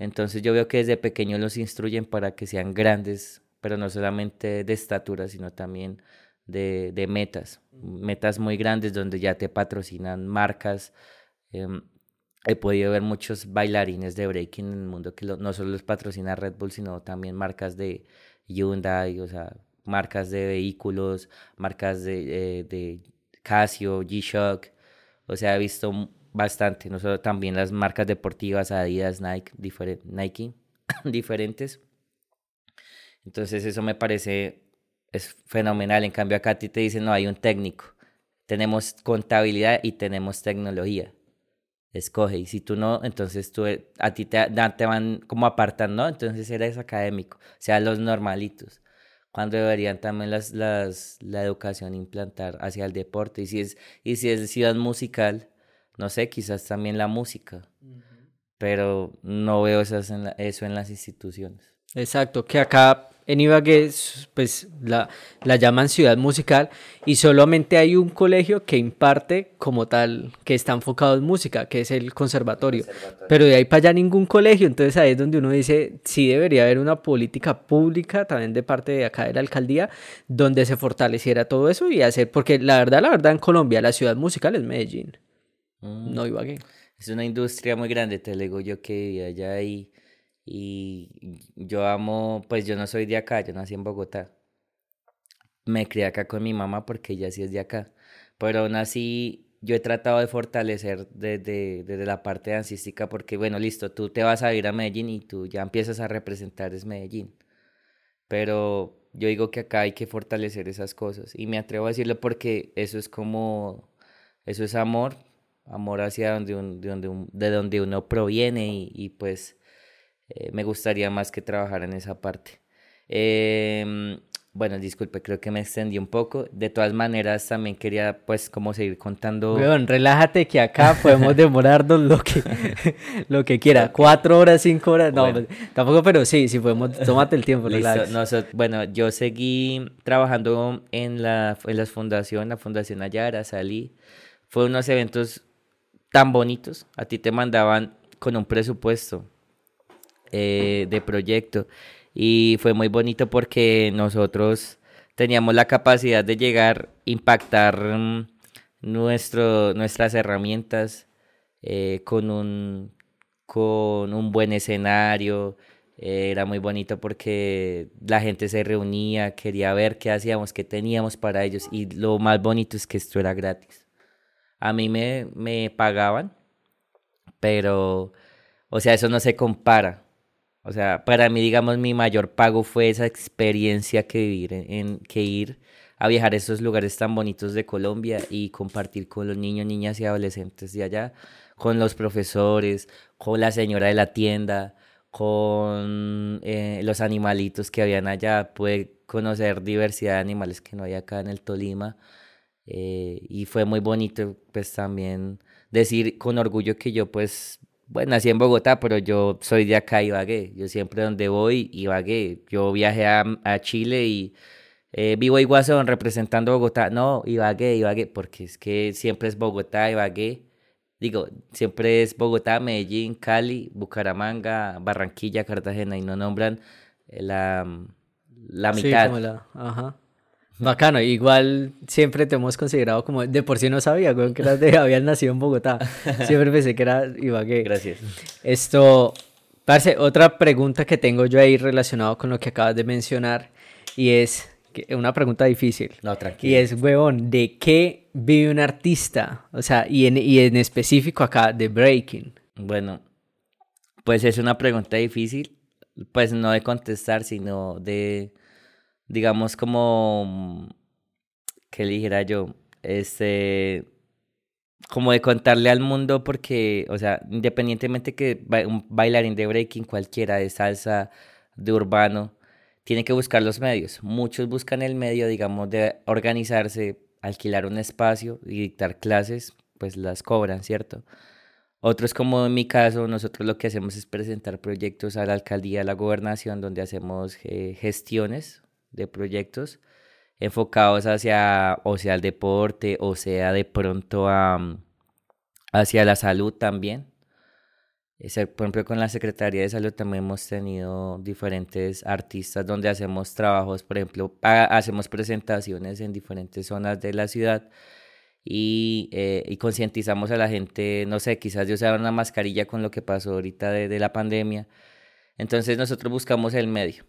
Entonces yo veo que desde pequeños los instruyen para que sean grandes pero no solamente de estatura, sino también de, de metas, metas muy grandes donde ya te patrocinan marcas. Em, he podido ver muchos bailarines de breaking en el mundo que no solo los patrocina Red Bull, sino también marcas de Hyundai, o sea, marcas de vehículos, marcas de, eh, de Casio, G-Shock. O sea, he visto bastante, no solo también las marcas deportivas, Adidas, Nike, Nike (coughs) diferentes. Entonces eso me parece es fenomenal. En cambio acá a ti te dicen, no, hay un técnico. Tenemos contabilidad y tenemos tecnología. Escoge. Y si tú no, entonces tú, a ti te, te van como apartando, entonces eres académico. O sea, los normalitos. Cuando deberían también las, las, la educación implantar hacia el deporte. Y si es, y si es ciudad musical, no sé, quizás también la música. Pero no veo esas en eso en las instituciones. Exacto, que acá en Ibagué pues la, la, llaman ciudad musical y solamente hay un colegio que imparte como tal, que está enfocado en música, que es el conservatorio. Pero de ahí para allá ningún colegio, entonces ahí es donde uno dice, sí debería haber una política pública también de parte de acá de la alcaldía, donde se fortaleciera todo eso y hacer, porque la verdad, la verdad en Colombia la ciudad musical es Medellín, mm. no Ibagué. Es una industria muy grande, te digo yo que allá hay y yo amo, pues yo no soy de acá, yo nací en Bogotá. Me crié acá con mi mamá porque ella sí es de acá. Pero aún así yo he tratado de fortalecer desde, desde la parte dancística porque, bueno, listo, tú te vas a ir a Medellín y tú ya empiezas a representar es Medellín. Pero yo digo que acá hay que fortalecer esas cosas y me atrevo a decirlo porque eso es como, eso es amor, amor hacia donde, un, de, donde de donde uno proviene y, y pues eh, me gustaría más que trabajar en esa parte. Em, bueno, disculpe, creo que me extendí un poco. De todas maneras, también quería pues como seguir contando. Weón, relájate que acá podemos demorarnos lo que, (laughs) lo que quiera. Cuatro horas, cinco horas. No, pues, tampoco, pero sí, sí podemos, tómate el tiempo. bueno, yo seguí trabajando en la, en la fundación, la Fundación Ayara, salí. Fue unos eventos tan bonitos. A ti te mandaban con un presupuesto eh, de proyecto. Y fue muy bonito porque nosotros teníamos la capacidad de llegar, impactar mm, nuestro, nuestras herramientas eh, con, un, con un buen escenario. Eh, era muy bonito porque la gente se reunía, quería ver qué hacíamos, qué teníamos para ellos. Y lo más bonito es que esto era gratis. A mí me, me pagaban, pero, o sea, eso no se compara o sea, para mí, digamos, mi mayor pago fue esa experiencia que vivir en, que ir a viajar a esos lugares tan bonitos de Colombia y compartir con los niños, niñas y adolescentes de allá, con los profesores, con la señora de la tienda, con eh, los animalitos que habían allá. Pude conocer diversidad de animales que no hay acá en el Tolima. Eh, y fue muy bonito, pues también decir con orgullo que yo pues bueno, nací en Bogotá, pero yo soy de acá, Ibagué. Yo siempre donde voy, Ibagué. Yo viajé a, a Chile y eh, vivo en Iguazón representando Bogotá. No, Ibagué, Ibagué, porque es que siempre es Bogotá, Ibagué. Digo, siempre es Bogotá, Medellín, Cali, Bucaramanga, Barranquilla, Cartagena y no nombran la, la mitad. Sí, como la, ajá. Bacano, igual siempre te hemos considerado como, de por sí no sabía, que eras de, (laughs) habías nacido en Bogotá. Siempre pensé que era Ibagué. Gracias. Esto, parce, otra pregunta que tengo yo ahí relacionado con lo que acabas de mencionar y es, una pregunta difícil. No, tranquilo. Y es, huevón, ¿de qué vive un artista? O sea, y en, y en específico acá, de breaking. Bueno, pues es una pregunta difícil, pues no de contestar, sino de, digamos, como, ¿qué dijera yo? Este, como de contarle al mundo porque, o sea, independientemente que un bailarín de breaking, cualquiera de salsa, de urbano, tiene que buscar los medios. Muchos buscan el medio, digamos, de organizarse, alquilar un espacio y dictar clases, pues las cobran, ¿cierto? Otros, como en mi caso, nosotros lo que hacemos es presentar proyectos a la alcaldía, a la gobernación, donde hacemos eh, gestiones de proyectos enfocados hacia, o sea, el deporte, o sea, de pronto a, hacia la salud también. Por ejemplo, con la Secretaría de Salud también hemos tenido diferentes artistas donde hacemos trabajos, por ejemplo, hacemos presentaciones en diferentes zonas de la ciudad y, eh, y concientizamos a la gente, no sé, quizás de usar una mascarilla con lo que pasó ahorita de, de la pandemia. Entonces nosotros buscamos el medio.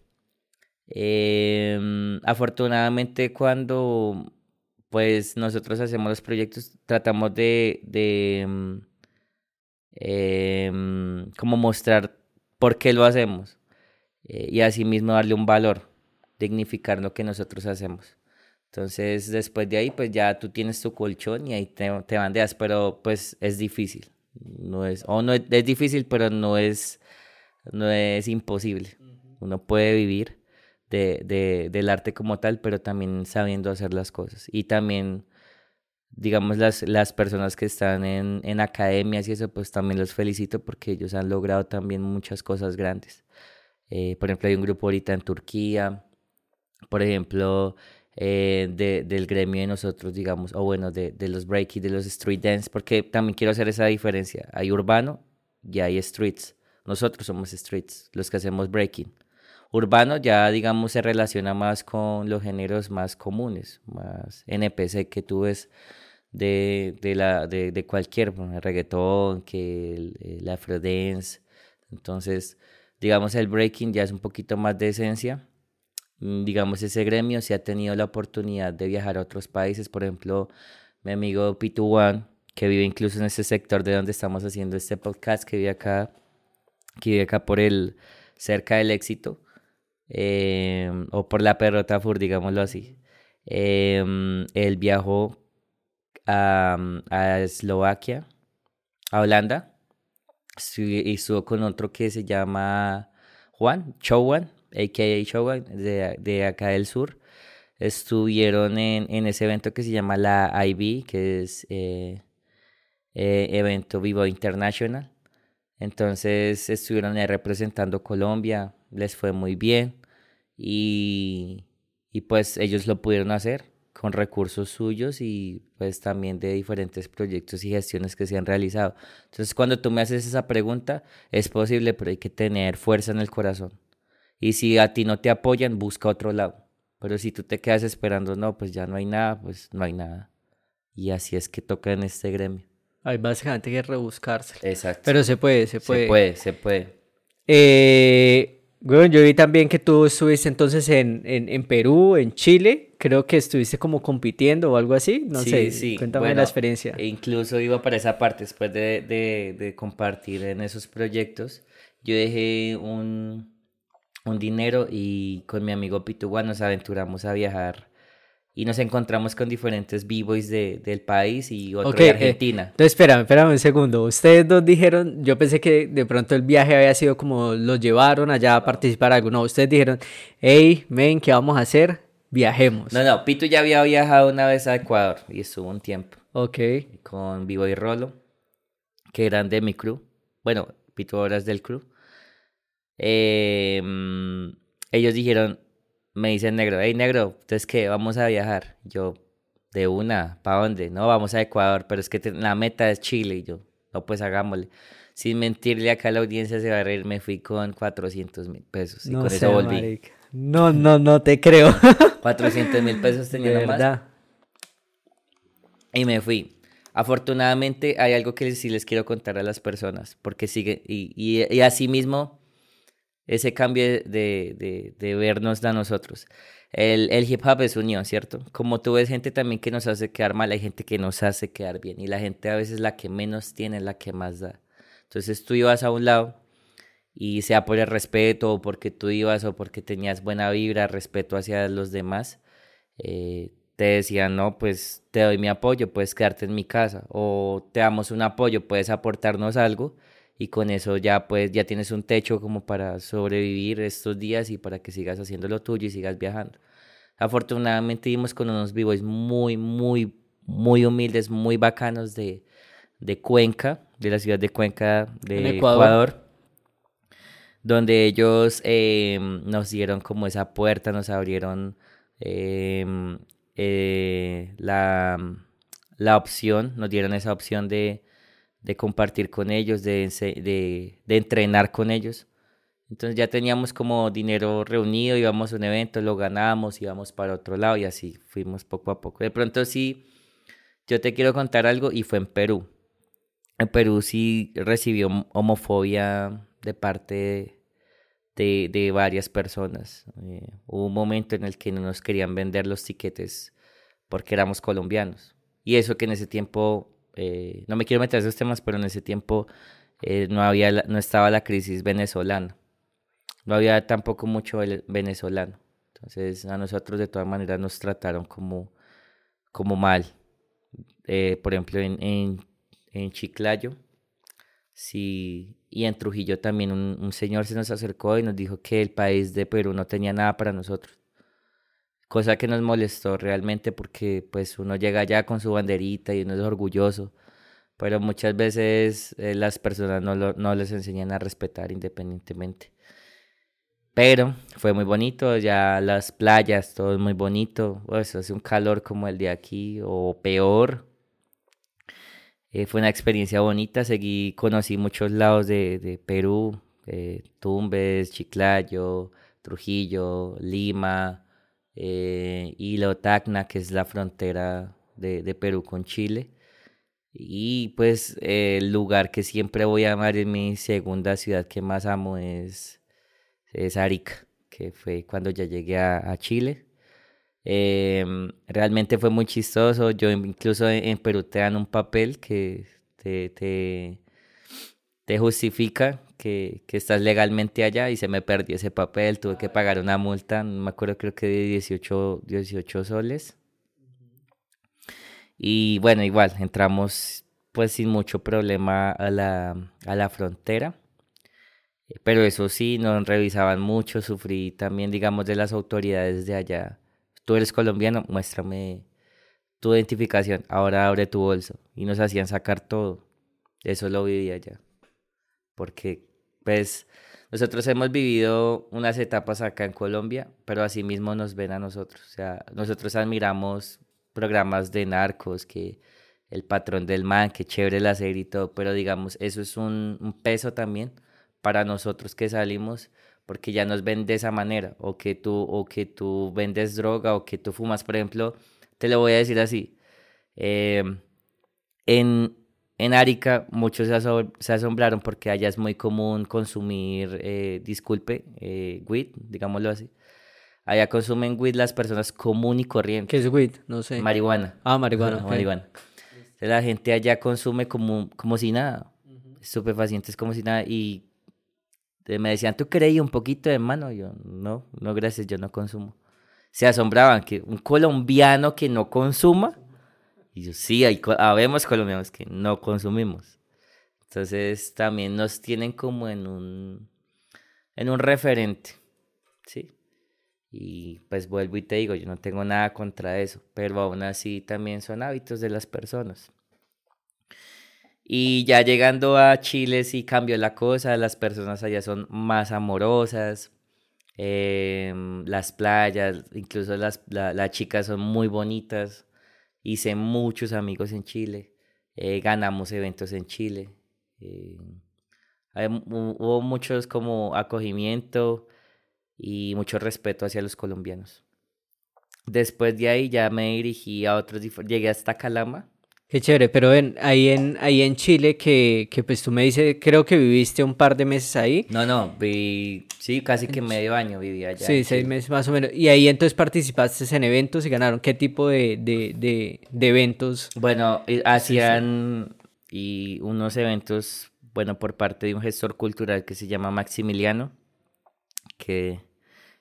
Em, afortunadamente cuando pues nosotros hacemos los proyectos tratamos de, de em, como mostrar por qué lo hacemos eh, y asimismo darle un valor, dignificar lo que nosotros hacemos. Entonces después de ahí pues ya tú tienes tu colchón y ahí te, te bandeas, pero pues es difícil. No es, o no es, es difícil, pero no es, no es imposible. Uno puede vivir de, de, del arte como tal, pero también sabiendo hacer las cosas. Y también, digamos, las, las personas que están en, en academias y eso, pues también los felicito porque ellos han logrado también muchas cosas grandes. Eh, por ejemplo, hay un grupo ahorita en Turquía, por ejemplo, eh, de, del gremio de nosotros, digamos, o bueno, de, de los breaky, de los street dance, porque también quiero hacer esa diferencia. Hay urbano y hay streets. Nosotros somos streets, los que hacemos breaking. Urbano ya, digamos, se relaciona más con los géneros más comunes, más NPC que tú ves de, de, la, de, de cualquier, el reggaetón, que el, el afrodance. Entonces, digamos, el breaking ya es un poquito más de esencia. Mm, digamos, ese gremio se ha tenido la oportunidad de viajar a otros países. Por ejemplo, mi amigo Pitu One, que vive incluso en ese sector de donde estamos haciendo este podcast, que vive acá, que vive acá por el cerca del éxito eh, o por la Perrota Fur, digámoslo así. Eh, él viajó a, a, Eslovaquia, a Holanda, y estuvo con otro que se llama Juan, Chowan, a.k.a. Chowan, de, de acá del sur. Estuvieron en, en, ese evento que se llama la IB, que es eh, eh, Evento Vivo International. Entonces estuvieron ahí representando Colombia, les fue muy bien y, y pues ellos lo pudieron hacer con recursos suyos y pues también de diferentes proyectos y gestiones que se han realizado. Entonces cuando tú me haces esa pregunta, es posible, pero hay que tener fuerza en el corazón. Y si a ti no te apoyan, busca otro lado. Pero si tú te quedas esperando, no, pues ya no hay nada, pues no hay nada. Y así es que toca en este gremio. Hay básicamente que rebuscarse. Exacto. Pero se puede, se puede. Se puede, se puede. Eh, bueno, yo vi también que tú estuviste entonces en, en, en, Perú, en Chile, creo que estuviste como compitiendo o algo así, no sí, sé, sí. cuéntame bueno, la experiencia. Incluso iba para esa parte, después de, de, de compartir en esos proyectos, yo dejé un, un dinero y con mi amigo Pitugua nos aventuramos a viajar y nos encontramos con diferentes b-boys de, del país y otro okay, de Argentina. Eh, entonces, espérame, espérame un segundo. Ustedes dos dijeron, yo pensé que de pronto el viaje había sido como los llevaron allá a participar algo. No, ustedes dijeron, hey, men, ¿qué vamos a hacer? Viajemos. No, no, Pitu ya había viajado una vez a Ecuador y estuvo un tiempo. Ok. Con Vivo y Rolo, que eran de mi crew. Bueno, Pitu ahora es del crew. Eh, ellos dijeron, me dice negro, hey negro, entonces qué, vamos a viajar. Yo, de una, ¿para dónde? No, vamos a Ecuador, pero es que te, la meta es Chile. Y yo, no, pues hagámosle. Sin mentirle acá a la audiencia se va a reír, me fui con 400 mil pesos y no con sé, eso volví. marica. No, no, no te creo. (laughs) 400 mil pesos tenía nomás. verdad. Y me fui. Afortunadamente hay algo que sí les quiero contar a las personas, porque sigue, y, y, y así mismo ese cambio de, de, vernos a nosotros. El, el, hip hop es unión, ¿cierto? Como tú ves gente también que nos hace quedar mal, hay gente que nos hace quedar bien y la gente a veces la que menos tiene es la que más da. Entonces tú ibas a un lado y sea por el respeto o porque tú ibas o porque tenías buena vibra, respeto hacia los demás, eh, te decían, no, pues te doy mi apoyo, puedes quedarte en mi casa o te damos un apoyo, puedes aportarnos algo y con eso ya pues ya tienes un techo como para sobrevivir estos días y para que sigas haciendo lo tuyo y sigas viajando. Afortunadamente vimos con unos vivos muy, muy, muy humildes, muy bacanos de, de Cuenca, de la ciudad de Cuenca de Ecuador donde ellos em, nos dieron como esa puerta, nos abrieron em, eh, la, la, opción, nos dieron esa opción de, de compartir con ellos, de, de, de, entrenar con ellos. Entonces ya teníamos como dinero reunido, íbamos a un evento, lo ganábamos, íbamos para otro lado y así fuimos poco a poco. De pronto sí, yo te quiero contar algo y fue en Perú. En Perú sí recibió homofobia de parte de, de varias personas. Eh, hubo un momento en el que no nos querían vender los tiquetes porque éramos colombianos. Y eso que en ese tiempo, eh, no me quiero meter en esos temas, pero en ese tiempo eh, no, había no estaba la crisis venezolana. No había tampoco mucho venezolano. Entonces a nosotros de todas maneras nos trataron como, como mal. por ejemplo, en, en, Chiclayo, Sí, y en Trujillo también un, señor se nos acercó y nos dijo que el país de Perú no tenía nada para nosotros. Cosa que nos molestó realmente porque pues uno llega allá con su banderita y uno es orgulloso, pero muchas veces eh, las personas no, lo, no les enseñan a respetar independientemente. Pero fue muy bonito, ya las playas, todo es muy bonito. Pues hace un calor como el de aquí o peor, eh, fue una experiencia bonita, seguí, conocí muchos lados de, de Perú, eh, Tumbes, Chiclayo, Trujillo, Lima, eh, Hilo, Tacna, que es la frontera de, de, Perú con Chile. Y pues el lugar que siempre voy a amar en mi segunda ciudad que más amo es, es Arica, que fue cuando ya llegué a Chile. Em, realmente fue muy chistoso. Yo incluso en, Perú te dan un papel que te, te, te justifica que, que, estás legalmente allá y se me perdió ese papel. Tuve que pagar una multa, no me acuerdo, creo que de 18, 18 soles. Y bueno, igual, entramos pues sin mucho problema a la, a la frontera. Pero eso sí, nos revisaban mucho, sufrí también, digamos, de las autoridades de allá tú eres colombiano, muéstrame tu identificación, ahora abre tu bolso. Y nos hacían sacar todo. Eso lo vivía ya. Porque, pues, nosotros hemos vivido unas etapas acá en Colombia, pero así mismo nos ven a nosotros. O sea, nosotros admiramos programas de narcos, que el patrón del man, que chévere la serie y todo, pero digamos, eso es un, peso también para nosotros que salimos porque ya nos ven de esa manera, o que tú, o que tú vendes droga, o que tú fumas, por ejemplo, te lo voy a decir así. Em, en, en Arica muchos se, asombraron porque allá es muy común consumir, eh, disculpe, eh, weed, digámoslo así. Allá consumen weed las personas común y corriente. ¿Qué es weed? No sé. Marihuana. Ah, marihuana. marihuana. La gente allá consume como, como si nada. Estupefacientes como si nada. Y me decían, ¿tú creí un poquito de mano? Yo, no, no, gracias, yo no consumo. Se asombraban que un colombiano que no consuma. Y yo, sí, hay, habemos colombianos que no consumimos. Entonces también nos tienen como en un, en un referente, ¿sí? Y pues vuelvo y te digo, yo no tengo nada contra eso, pero aún así también son hábitos de las personas. Y ya llegando a Chile sí cambió la cosa, las personas allá son más amorosas, em, las playas, incluso las, las chicas son muy bonitas, hice muchos amigos en Chile, eh, ganamos eventos en Chile, eh, hubo muchos como acogimiento y mucho respeto hacia los colombianos. Después de ahí ya me dirigí a otros, llegué hasta Calama, Qué chévere, pero ven, ahí en, ahí en Chile, que, que pues tú me dices, creo que viviste un par de meses ahí. No, no, viví, sí, casi que medio año viví allá. Sí, seis meses más o menos. Y ahí entonces participaste en eventos y ganaron. ¿Qué tipo de, de, de, de eventos? Bueno, hacían y unos eventos, bueno, por parte de un gestor cultural que se llama Maximiliano, que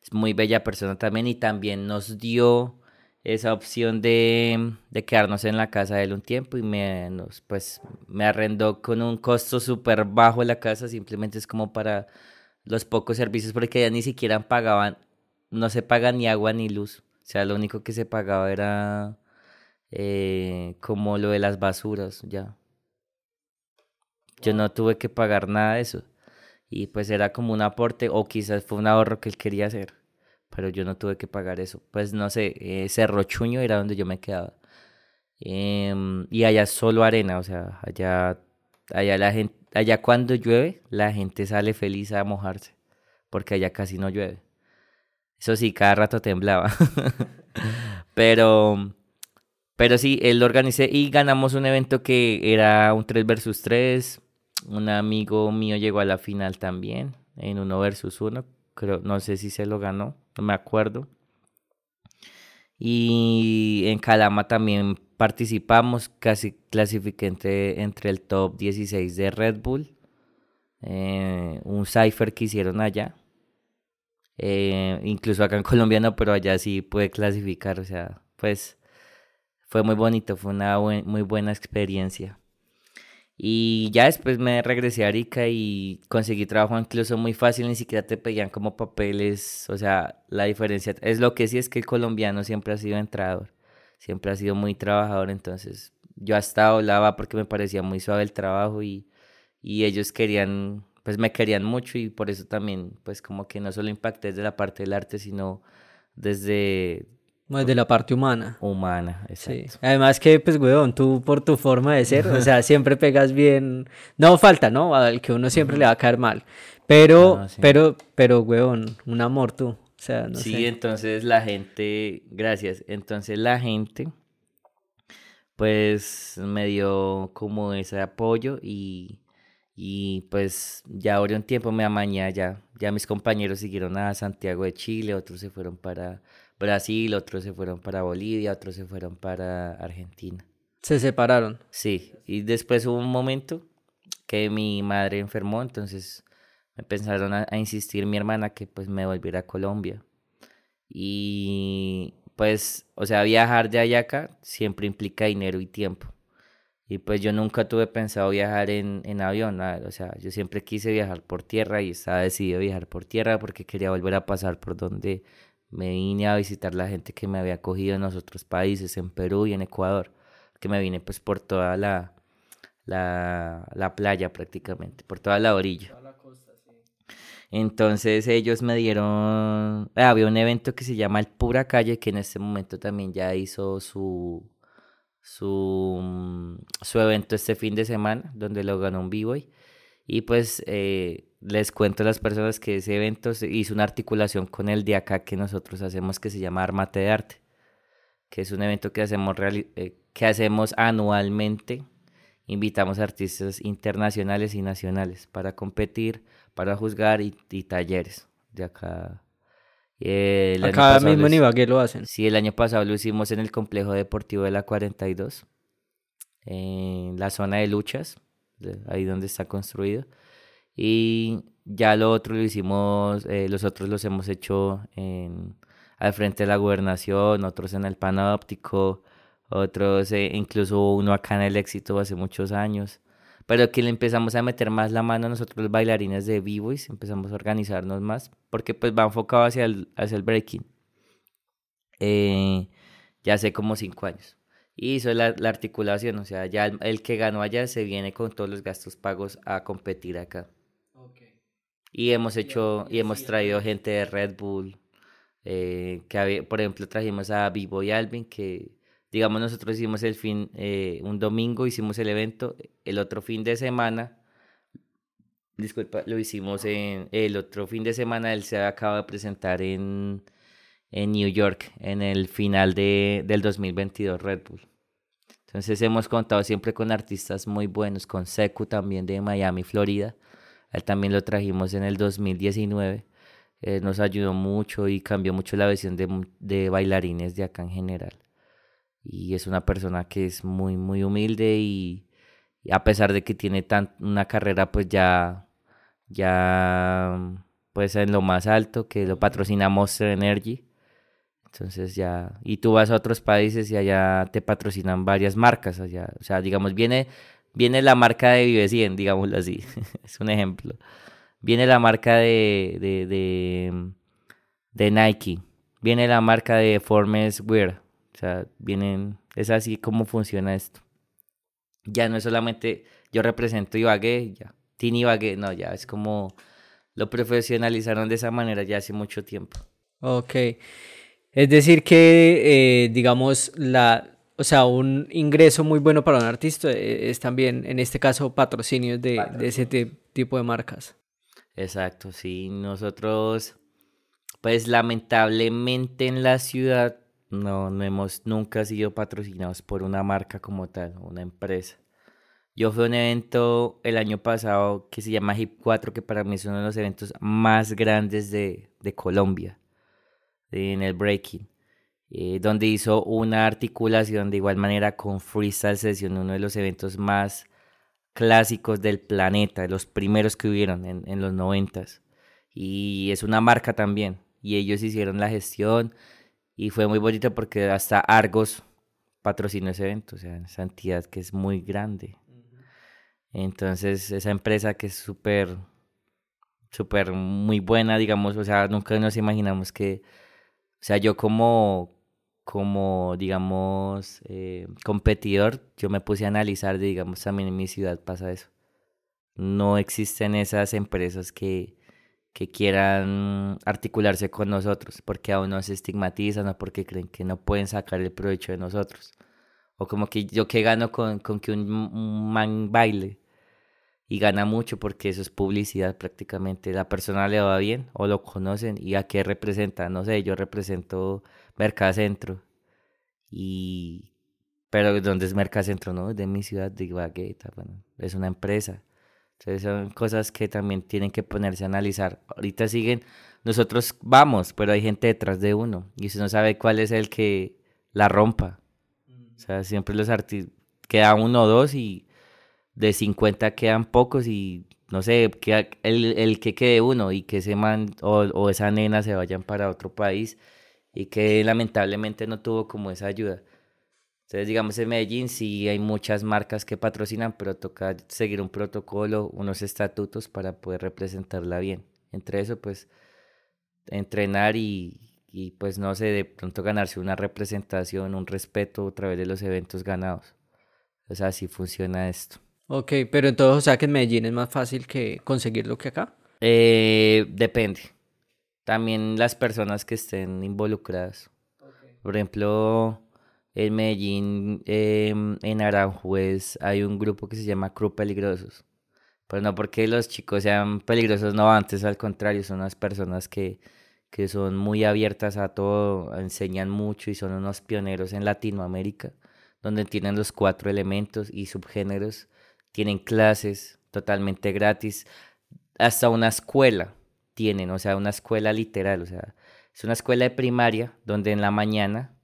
es muy bella persona también y también nos dio esa opción de, de, quedarnos en la casa de él un tiempo y me, nos, pues, me arrendó con un costo súper bajo la casa, simplemente es como para los pocos servicios porque ya ni siquiera pagaban, no se paga ni agua ni luz, o sea, lo único que se pagaba era eh, como lo de las basuras, ya. Yo no tuve que pagar nada de eso. Y pues era como un aporte o quizás fue un ahorro que él quería hacer pero yo no tuve que pagar eso. Pues no sé, eh, Cerro Chuño era donde yo me quedaba. Em, y allá solo arena, o sea, allá, allá la gente, allá cuando llueve, la gente sale feliz a mojarse, porque allá casi no llueve. Eso sí, cada rato temblaba. (laughs) pero, pero sí, él lo organicé y ganamos un evento que era un 3 versus 3. Un amigo mío llegó a la final también, en 1 versus 1 creo, no sé si se lo ganó, no me acuerdo. Y en Calama también participamos, casi clasifiqué entre, el top 16 de Red Bull. Eh, un cipher que hicieron allá. Eh, incluso acá en Colombia no, pero allá sí puede clasificar. O sea, pues fue muy bonito, fue una muy buena experiencia. Y ya después me regresé a Arica y conseguí trabajo incluso muy fácil, ni siquiera te pedían como papeles, o sea, la diferencia es lo que sí es que el colombiano siempre ha sido entrador, siempre ha sido muy trabajador, entonces yo hasta hablaba porque me parecía muy suave el trabajo y, y ellos querían, pues me querían mucho y por eso también, pues como que no solo impacté desde la parte del arte, sino desde de la parte humana. Humana, exacto. Además que, pues, weón, tú por tu forma de ser, o sea, (laughs) siempre pegas bien. No falta, ¿no? Al que uno siempre le va a caer mal. Pero, pero, pero, weón, un amor tú. O sea, no sí, entonces la gente, gracias. Entonces la gente, pues, me dio como ese apoyo y, y pues ya ahora un tiempo me amañé ya. Ya mis compañeros siguieron a Santiago de Chile, otros se fueron para Brasil, otros se fueron para Bolivia, otros se fueron para Argentina. ¿Se separaron? Sí, y después hubo un momento que mi madre enfermó, entonces me pensaron a, insistir mi hermana que pues me volviera a Colombia. Y pues, o sea, viajar de allá acá siempre implica dinero y tiempo. Y pues yo nunca tuve pensado viajar en, en avión, o sea, yo siempre quise viajar por tierra y estaba decidido a viajar por tierra porque quería volver a pasar por donde me vine a visitar la gente que me había acogido en los otros países, en Perú y en Ecuador, que me vine pues por toda la, la, playa prácticamente, por toda la orilla. Entonces ellos me dieron, ah, había un evento que se llama El Pura Calle, que en este momento también ya hizo su, su, su evento este fin de semana, donde lo ganó un b-boy. Y pues eh, les cuento a las personas que ese evento se hizo una articulación con el de acá que nosotros hacemos que se llama Armate de Arte, que es un evento que hacemos, eh, que hacemos anualmente. Invitamos artistas internacionales y nacionales para competir, para juzgar y, talleres de acá. El acá mismo en Ibagué lo hacen. Sí, el año pasado lo hicimos en el complejo deportivo de la 42, en la zona de luchas, ahí donde está construido. Y ya lo otro lo hicimos, eh, los otros los hemos hecho en, al frente de la gobernación, otros en el panóptico, otros eh, incluso uno acá en el éxito hace muchos años. Pero que le empezamos a meter más la mano a nosotros los bailarines de B-Boys, empezamos a organizarnos más, porque pues va enfocado hacia el, hacia el breaking. Eh, ya hace como cinco años. Y hizo la, la articulación, o sea, ya el, el, que ganó allá se viene con todos los gastos pagos a competir acá. Y hemos hecho, y hemos traído gente de Red Bull, eh, que por ejemplo trajimos a Vivo y Alvin, que digamos nosotros hicimos el fin, eh, un domingo hicimos el evento, el otro fin de semana, disculpa, lo hicimos en, el otro fin de semana, él se acaba de presentar en, en New York, en el final de, del 2022 Red Bull. Entonces hemos contado siempre con artistas muy buenos, con Secu también de Miami, Florida. Él también lo trajimos en el 2019. Eh, nos ayudó mucho y cambió mucho la visión de, de, bailarines de acá en general. Y es una persona que es muy, muy humilde y, a pesar de que tiene tan, una carrera pues ya, ya pues en lo más alto, que lo patrocina Monster Energy. Entonces ya, y tú vas a otros países y allá te patrocinan varias marcas allá. O sea, digamos, viene, viene la marca de Vive 100, digámoslo así. (laughs) es un ejemplo. Viene la marca de, de, de, Nike. Viene la marca de Formes Wear. O sea, vienen, es así como funciona esto. Ya no es solamente yo represento Ibagué, ya. Tini Ibagué, no, ya es como lo profesionalizaron de esa manera ya hace mucho tiempo. Ok. Es decir que, eh, digamos, la, o sea, un ingreso muy bueno para un artista eh, es también, en este caso, patrocinios de, de ese tipo de marcas. Exacto, sí. Nosotros, pues lamentablemente en la ciudad no, no hemos nunca sido patrocinados por una marca como tal, una empresa. Yo fui a un evento el año pasado que se llama Hip 4, que para mí es uno de los eventos más grandes de, de Colombia, en el breaking, eh, donde hizo una articulación de igual manera con Freestyle Session, uno de los eventos más clásicos del planeta, los primeros que hubieron en, los noventas. Y es una marca también. Y ellos hicieron la gestión y fue muy bonito porque hasta Argos patrocinó ese evento, o sea, esa entidad que es muy grande. Entonces, esa empresa que es súper, súper muy buena, digamos, o sea, nunca nos imaginamos que, o sea, yo como, como digamos, eh, competidor, yo me puse a analizar, digamos, también en mi ciudad pasa eso. No existen esas empresas que, que quieran articularse con nosotros, porque aún nos estigmatizan o porque creen que no pueden sacar el provecho de nosotros. O como que yo que gano con, con que un, un, man baile y gana mucho porque eso es publicidad prácticamente. La persona le va bien o lo conocen y a qué representa. No sé, yo represento Mercacentro. Y... Pero ¿dónde es Mercacentro? No, de mi ciudad, de Ibagué. Bueno, es una empresa. Entonces son cosas que también tienen que ponerse a analizar. Ahorita siguen, nosotros vamos, pero hay gente detrás de uno y usted no sabe cuál es el que la rompa. O sea, siempre los artistas, queda uno o dos y de 50 quedan pocos y no sé, que el, el que quede uno y que ese man o, o, esa nena se vayan para otro país y que lamentablemente no tuvo como esa ayuda. Entonces, digamos, en Medellín sí hay muchas marcas que patrocinan, pero toca seguir un protocolo, unos estatutos para poder representarla bien. Entre eso, pues, entrenar y, y pues, no sé, de pronto ganarse una representación, un respeto a través de los eventos ganados. O sea, así funciona esto. Ok, pero entonces, o sea que en Medellín es más fácil que conseguirlo que acá. Eh, depende. También las personas que estén involucradas. Okay. Por ejemplo, en Medellín, eh, en Aranjuez, hay un grupo que se llama Crew Peligrosos. Pero no porque los chicos sean peligrosos, no, antes al contrario, son unas personas que, que son muy abiertas a todo, enseñan mucho y son unos pioneros en Latinoamérica, donde tienen los cuatro elementos y subgéneros tienen clases totalmente gratis, hasta una escuela tienen, o sea, una escuela literal, o sea, es una escuela de primaria donde en la mañana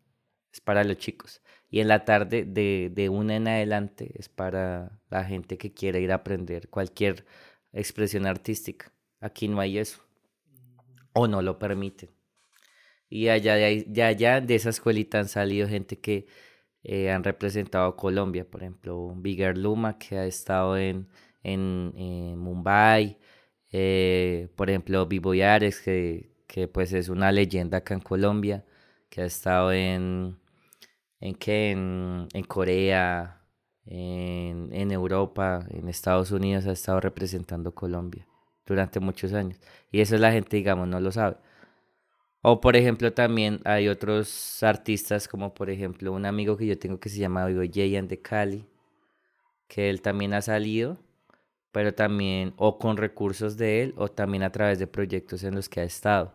es para los chicos y en la tarde de, de una en adelante es para la gente que quiere ir a aprender cualquier expresión artística. Aquí no hay eso, o no lo permiten. Y allá de, allá de esa escuelita han salido gente que eh, han representado a Colombia, por ejemplo, Bigger Luma, que ha estado en, en, Mumbai, eh, por ejemplo, Vivo Yares, que, que pues es una leyenda acá en Colombia, que ha estado en, en, ¿qué? en, en Corea, en, en Europa, en Estados Unidos, ha estado representando Colombia durante muchos años. Y eso la gente, digamos, no lo sabe. O por ejemplo también hay otros artistas como por ejemplo un amigo que yo tengo que se llama Vivo Jayan de Cali, que él también ha salido, pero también o con recursos de él o también a través de proyectos en los que ha estado,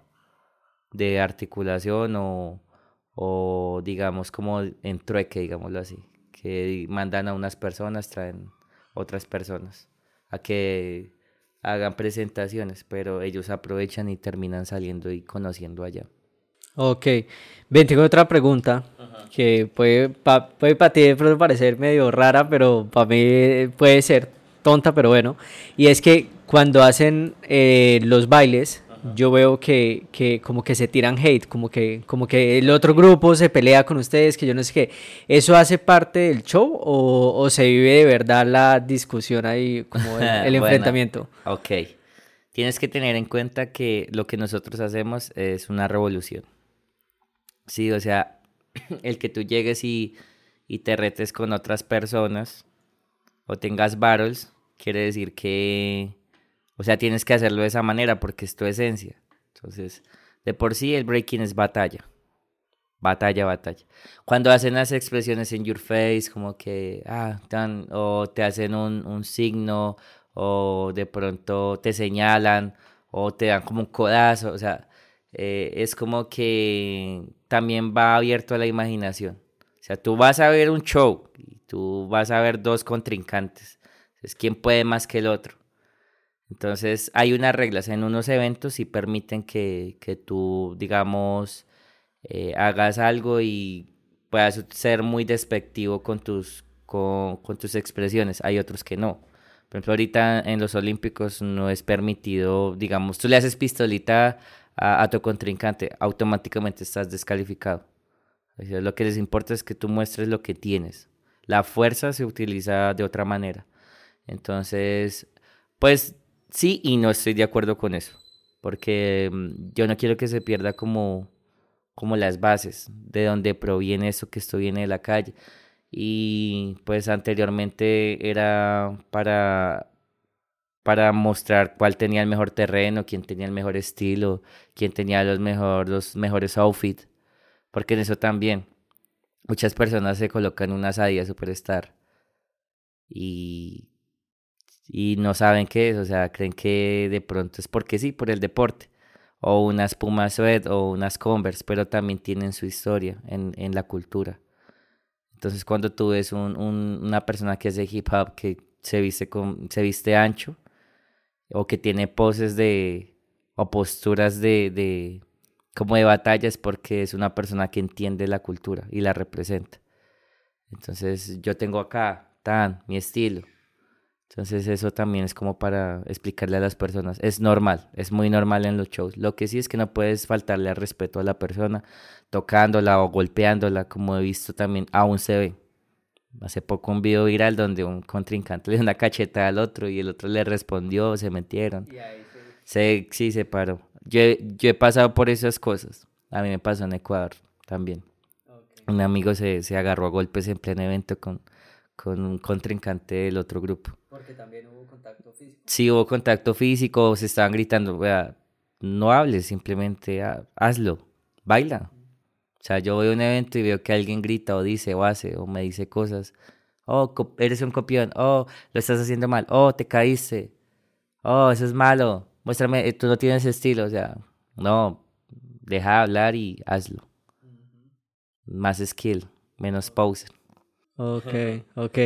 de articulación o, o digamos como en trueque, digámoslo así, que mandan a unas personas, traen otras personas a que hagan presentaciones, pero ellos aprovechan y terminan saliendo y conociendo allá. Ok, ven, tengo otra pregunta que puede, puede para ti de parecer medio rara, pero para mí puede ser tonta, pero bueno. Y es que cuando hacen eh, los bailes, yo veo que, que, como que se tiran hate, como que, como que el otro grupo se pelea con ustedes, que yo no sé qué. ¿Eso hace parte del show o, o se vive de verdad la discusión ahí, como el, (laughs) enfrentamiento? Ok. Tienes que tener en cuenta que lo que nosotros hacemos es una revolución. Sí, o sea, (clears throat) el que tú llegues y, y te retes con otras personas o tengas battles, quiere decir que o sea, tienes que hacerlo de esa manera porque es tu esencia. Entonces, de por sí el breaking es batalla. Batalla, batalla. Cuando hacen las expresiones en your face, como que, ah, tan, o te hacen un, un signo, o de pronto te señalan, o te dan como un codazo, o sea, eh, es como que también va abierto a la imaginación. O sea, tú vas a ver un show tú vas a ver dos contrincantes. Es quién puede más que el otro. Entonces hay unas reglas en unos eventos y permiten que, tú, digamos, eh, hagas algo y puedas ser muy despectivo con tus, con, tus expresiones. Hay otros que no. Por ejemplo, ahorita en los Olímpicos no es permitido, digamos, tú le haces pistolita a, tu contrincante, automáticamente estás descalificado. lo que les importa es que tú muestres lo que tienes. La fuerza se utiliza de otra manera. Entonces, pues sí y no estoy de acuerdo con eso, porque mm, yo no quiero que se pierda como, como las bases de donde proviene eso que esto viene de la calle. Y pues anteriormente era para, para mostrar cuál tenía el mejor terreno, quién tenía el mejor estilo, quién tenía los, mejor, los mejores outfits, porque en eso también muchas personas se colocan una sadía superstar y y no saben qué es, o sea, creen que de pronto es porque sí, por el deporte, o unas Pumas Sweat o unas Converse, pero también tienen su historia en, en la cultura. Entonces cuando tú ves un, un, una persona que hace hip hop que se viste, con, se viste ancho, o que tiene poses de, o posturas de, como de batalla, es porque es una persona que entiende la cultura y la representa. Entonces yo tengo acá, tan, mi estilo entonces eso también es como para explicarle a las personas. Es normal, es muy normal en los shows. Lo que sí es que no puedes faltarle al respeto a la persona tocándola o golpeándola, como he visto también, aún se ve. Hace poco un video viral donde un contrincante (laughs) le dio una cacheta al otro y el otro le respondió, se metieron. Se, sí, se paró. Yo, yo he pasado por esas cosas. A mí me pasó en Ecuador también. Un amigo se, se agarró a golpes en pleno evento con, con un contrincante del otro grupo. Porque también hubo contacto físico. Sí, hubo contacto físico, se estaban gritando, no hables, simplemente hazlo, baila. O sea, yo voy a un evento y veo que alguien grita o dice o hace o me dice cosas. Oh, eres un copión. Oh, lo estás haciendo mal. Oh, te caíste. Oh, eso es malo. Muéstrame, eh, tú no tienes estilo. O sea, no, deja hablar y hazlo. Más skill, menos pause. Ok, ok.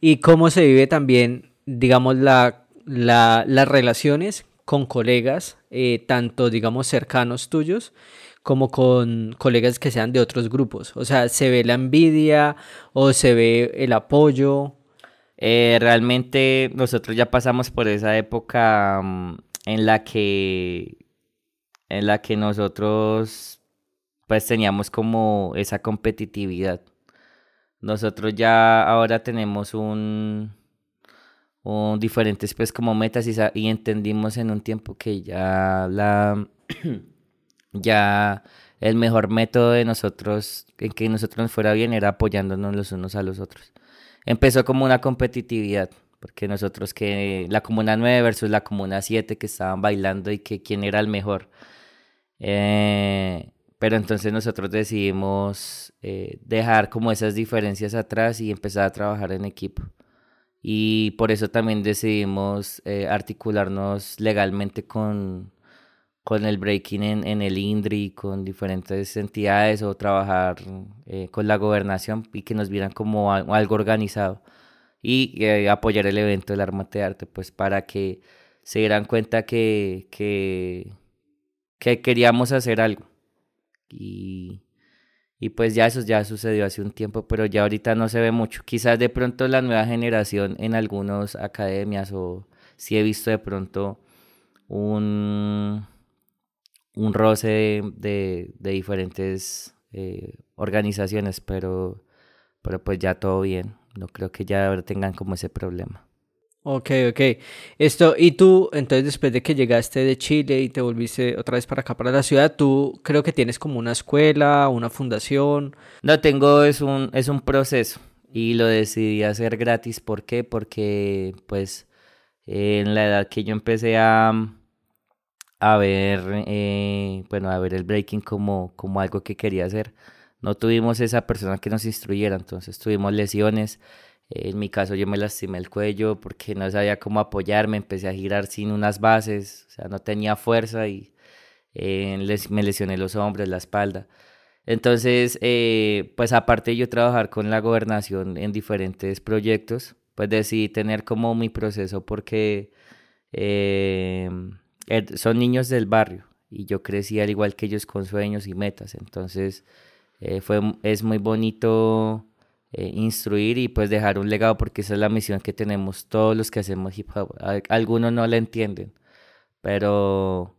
¿Y cómo se vive también, digamos, la, la, las relaciones con colegas, eh, tanto, digamos, cercanos tuyos, como con colegas que sean de otros grupos? O sea, ¿se ve la envidia o se ve el apoyo? Eh, realmente nosotros ya pasamos por esa época mm, en la que en la que nosotros pues teníamos como esa competitividad nosotros ya ahora tenemos un, un diferentes pues como metas y, entendimos en un tiempo que ya la (clears throat) ya el mejor método de nosotros en que nosotros nos fuera bien era apoyándonos los unos a los otros. Empezó como una competitividad, porque nosotros que la comuna 9 versus la comuna 7 que estaban bailando y que quién era el mejor. Eh, pero entonces nosotros decidimos eh, dejar como esas diferencias atrás y empezar a trabajar en equipo. Y por eso también decidimos eh, articularnos legalmente con, con el breaking en, en, el INDRI, con diferentes entidades o trabajar eh, con la gobernación y que nos vieran como algo organizado y eh, apoyar el evento del Armate de Arte, pues para que se dieran cuenta que, que, que queríamos hacer algo. Y, y pues ya eso ya sucedió hace un tiempo, pero ya ahorita no se ve mucho. Quizás de pronto la nueva generación en algunas academias o si he visto de pronto un, un roce de, de, diferentes eh, organizaciones, pero, pero pues ya todo bien. No creo que ya ahora tengan como ese problema. Ok, ok. Esto, y tú, entonces después de que llegaste de Chile y te volviste otra vez para acá, para la ciudad, tú creo que tienes como una escuela, una fundación. No, tengo, es un, es un proceso y lo decidí hacer gratis. ¿Por qué? Porque pues en la edad que yo empecé a, a ver, eh, bueno, a ver el breaking como, como algo que quería hacer, no tuvimos esa persona que nos instruyera, entonces tuvimos lesiones en mi caso yo me lastimé el cuello porque no sabía cómo apoyarme, empecé a girar sin unas bases, o sea, no tenía fuerza y eh, me lesioné los hombros, la espalda. Entonces, eh, pues aparte de yo trabajar con la gobernación en diferentes proyectos, pues decidí tener como mi proceso porque eh, son niños del barrio y yo crecí al igual que ellos con sueños y metas. Entonces, fue, es muy bonito eh, instruir y pues dejar un legado porque esa es la misión que tenemos todos los que hacemos hip hop. Algunos no la entienden, pero,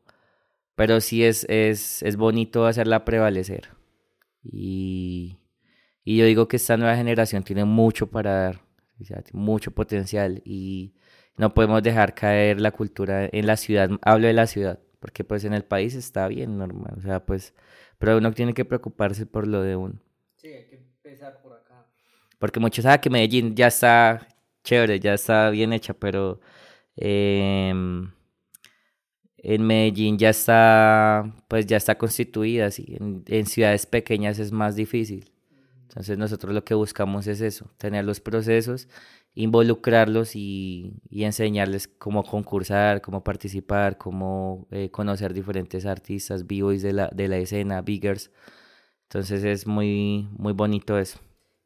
pero sí es, es, es bonito hacerla prevalecer. Y, y yo digo que esta nueva generación tiene mucho para dar, mucho potencial y no podemos dejar caer la cultura en la ciudad. Hablo de la ciudad, porque pues en el país está bien normal, o sea, pues, pero uno tiene que preocuparse por lo de uno. Sí, hay que empezar por acá. Porque muchos saben que Medellín ya está chévere, ya está bien hecha, pero em, en Medellín ya está, pues ya está constituida, así. En, ciudades pequeñas es más difícil. Entonces nosotros lo que buscamos es eso, tener los procesos, involucrarlos y, enseñarles cómo concursar, cómo participar, cómo eh, conocer diferentes artistas, b de la, de la escena, biggers. Entonces es muy, muy bonito eso.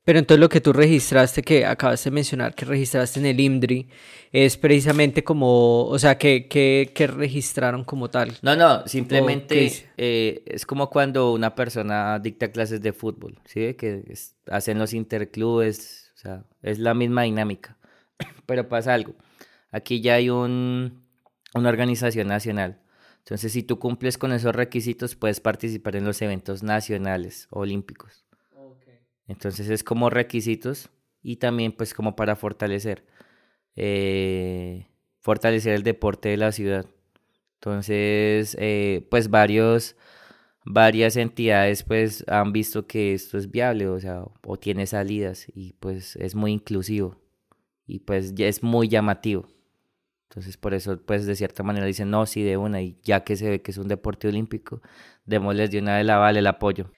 Pero entonces lo que tú registraste, que acabas de mencionar que registraste en el IMDRI, es precisamente como, o sea, que, que, registraron como tal. No, no, simplemente eh, es como cuando una persona dicta clases de fútbol, ¿sí? Que hacen los interclubes, sea, es la misma dinámica. (coughs) Pero pasa algo, aquí ya hay un, una organización nacional. Entonces, si tú cumples con esos requisitos, puedes participar en los eventos nacionales olímpicos. Entonces es como requisitos y también pues como para fortalecer, eh, fortalecer el deporte de la ciudad. Entonces eh, pues varios, varias entidades pues han visto que esto es viable, o sea, o tiene salidas y pues es muy inclusivo y pues ya es muy llamativo. Entonces por eso pues de cierta manera dicen no, sí de una y ya que se ve que es un deporte olímpico, démosles de una de la vale el apoyo.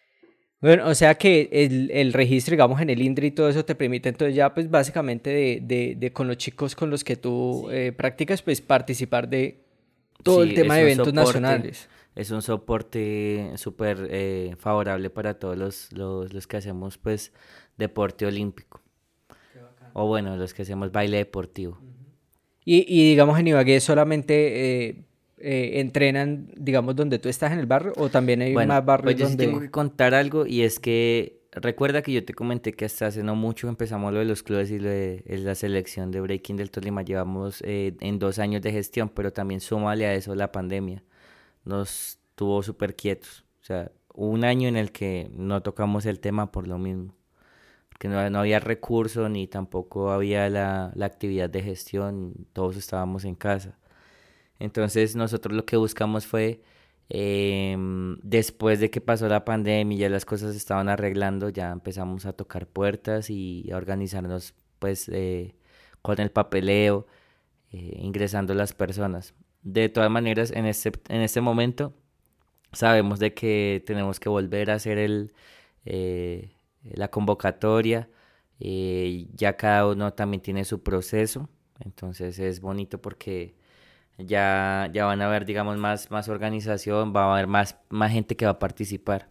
Bueno, o sea que el, el, registro, digamos, en el INDRI y todo eso te permite entonces ya, pues básicamente de, de, de con los chicos con los que tú eh, practicas, pues participar de todo el tema de eventos nacionales. Es un soporte súper eh, favorable para todos los, los, los, que hacemos, pues, deporte olímpico. O bueno, los que hacemos baile deportivo. y, y, digamos, en Ibagué solamente... Eh, eh, entrenan, digamos, donde tú estás en el barrio o también hay más barrios pues yo tengo que contar algo y es que recuerda que yo te comenté que hasta hace no mucho empezamos lo de los clubes y lo de la selección de Breaking del Tolima. Llevamos eh, en dos años de gestión, pero también súmale a eso la pandemia. Nos tuvo súper quietos. O sea, un año en el que no tocamos el tema por lo mismo. Porque no, no había recursos ni tampoco había la, la actividad de gestión. Todos estábamos en casa. Entonces nosotros lo que buscamos fue, em, después de que pasó la pandemia y ya las cosas se estaban arreglando, ya empezamos a tocar puertas y a organizarnos pues eh, con el papeleo, eh, ingresando las personas. De todas maneras, en este, en este momento sabemos de que tenemos que volver a hacer el, eh, la convocatoria. ya cada uno también tiene su proceso. Entonces es bonito porque ya, ya van a haber, digamos, más, más organización, va a haber más, más gente que va a participar.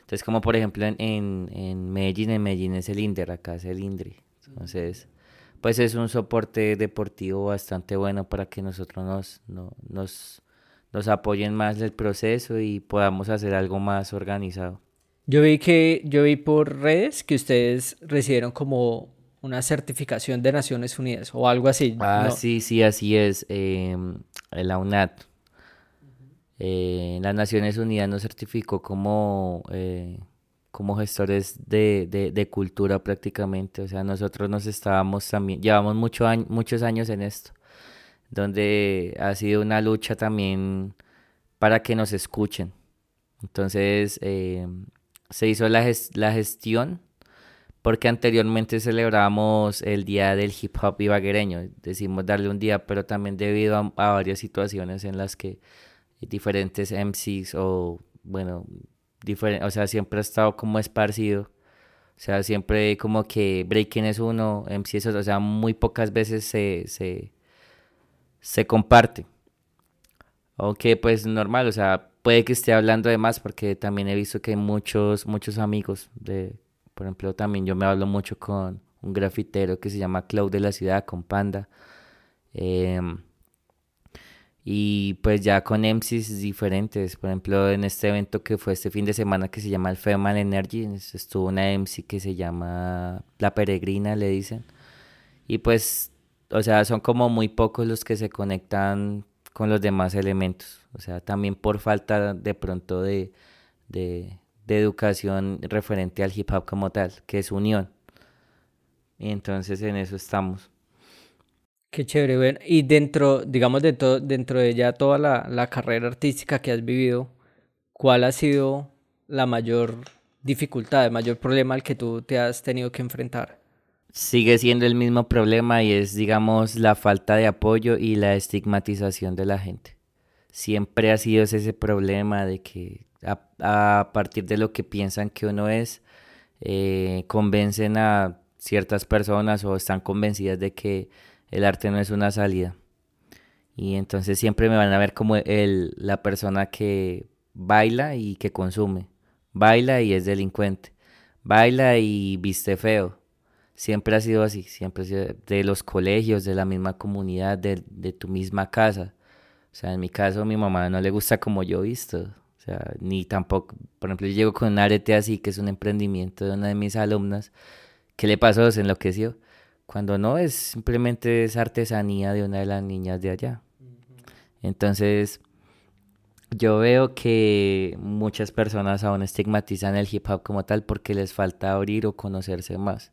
Entonces, como por ejemplo en, en, Medellín, en Medellín es el INDER, acá es el INDRI. Entonces, pues es un soporte deportivo bastante bueno para que nosotros nos, nos, nos apoyen más el proceso y podamos hacer algo más organizado. Yo vi que, yo vi por redes que ustedes recibieron como una certificación de Naciones Unidas o algo así. Ah, sí, sí, así es. Eh, la UNAT. Eh, las Naciones Unidas nos certificó como, eh, como gestores de, de, cultura prácticamente. O sea, nosotros nos estábamos también, llevamos mucho muchos años en esto, donde ha sido una lucha también para que nos escuchen. Entonces, eh, se hizo la, la gestión porque anteriormente celebrábamos el día del hip hop ibaguereño, decimos darle un día, pero también debido a, varias situaciones en las que diferentes MCs o bueno, o sea, siempre ha estado como esparcido, o sea, siempre como que Breaking es uno, MC es otro, o sea, muy pocas veces se, se, se comparte. Aunque pues normal, o sea, puede que esté hablando de más porque también he visto que hay muchos, muchos amigos de, por ejemplo, también yo me hablo mucho con un grafitero que se llama Cloud de la ciudad, con Panda. Em, y pues ya con MCs diferentes, por ejemplo, en este evento que fue este fin de semana que se llama el Femal Energy, estuvo una MC que se llama La Peregrina, le dicen. Y pues, o sea, son como muy pocos los que se conectan con los demás elementos. O sea, también por falta de pronto de, de, educación referente al hip hop como tal, que es unión. Y entonces en eso estamos. Qué chévere, bueno. Y dentro, digamos, de todo, dentro de ya toda la, la carrera artística que has vivido, ¿cuál ha sido la mayor dificultad, el mayor problema al que tú te has tenido que enfrentar? sigue siendo el mismo problema y es, digamos, la falta de apoyo y la estigmatización de la gente. Siempre ha sido ese problema de que a, partir de lo que piensan que uno es, eh, convencen a ciertas personas o están convencidas de que el arte no es una salida. Y entonces siempre me van a ver como el, la persona que baila y que consume. Baila y es delincuente. Baila y viste feo siempre ha sido así, siempre ha sido de los colegios, de la misma comunidad, de, de tu misma casa. O sea, en mi caso, mi mamá no le gusta como yo visto. O sea, ni tampoco, por ejemplo, yo llego con un arete así, que es un emprendimiento de una de mis alumnas. ¿Qué le pasó? Se enloqueció. Cuando no, es simplemente es artesanía de una de las niñas de allá. Entonces, yo veo que muchas personas aún estigmatizan el hip hop como tal porque les falta abrir o conocerse más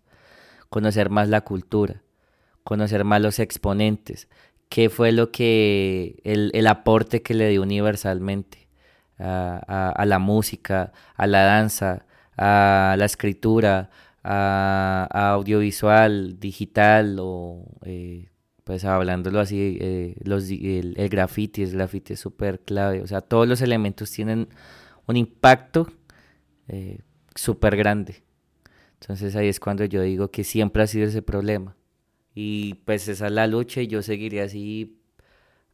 conocer más la cultura, conocer más los exponentes, qué fue lo que, el, aporte que le dio universalmente a, la música, a la danza, a la escritura, a, audiovisual, digital o eh, pues hablándolo así, eh, los, el, el, graffiti, el graffiti es súper clave, o sea, todos los elementos tienen un impacto eh, súper grande. Entonces ahí es cuando yo digo que siempre ha sido ese problema. Y pues esa es la lucha y yo seguiré así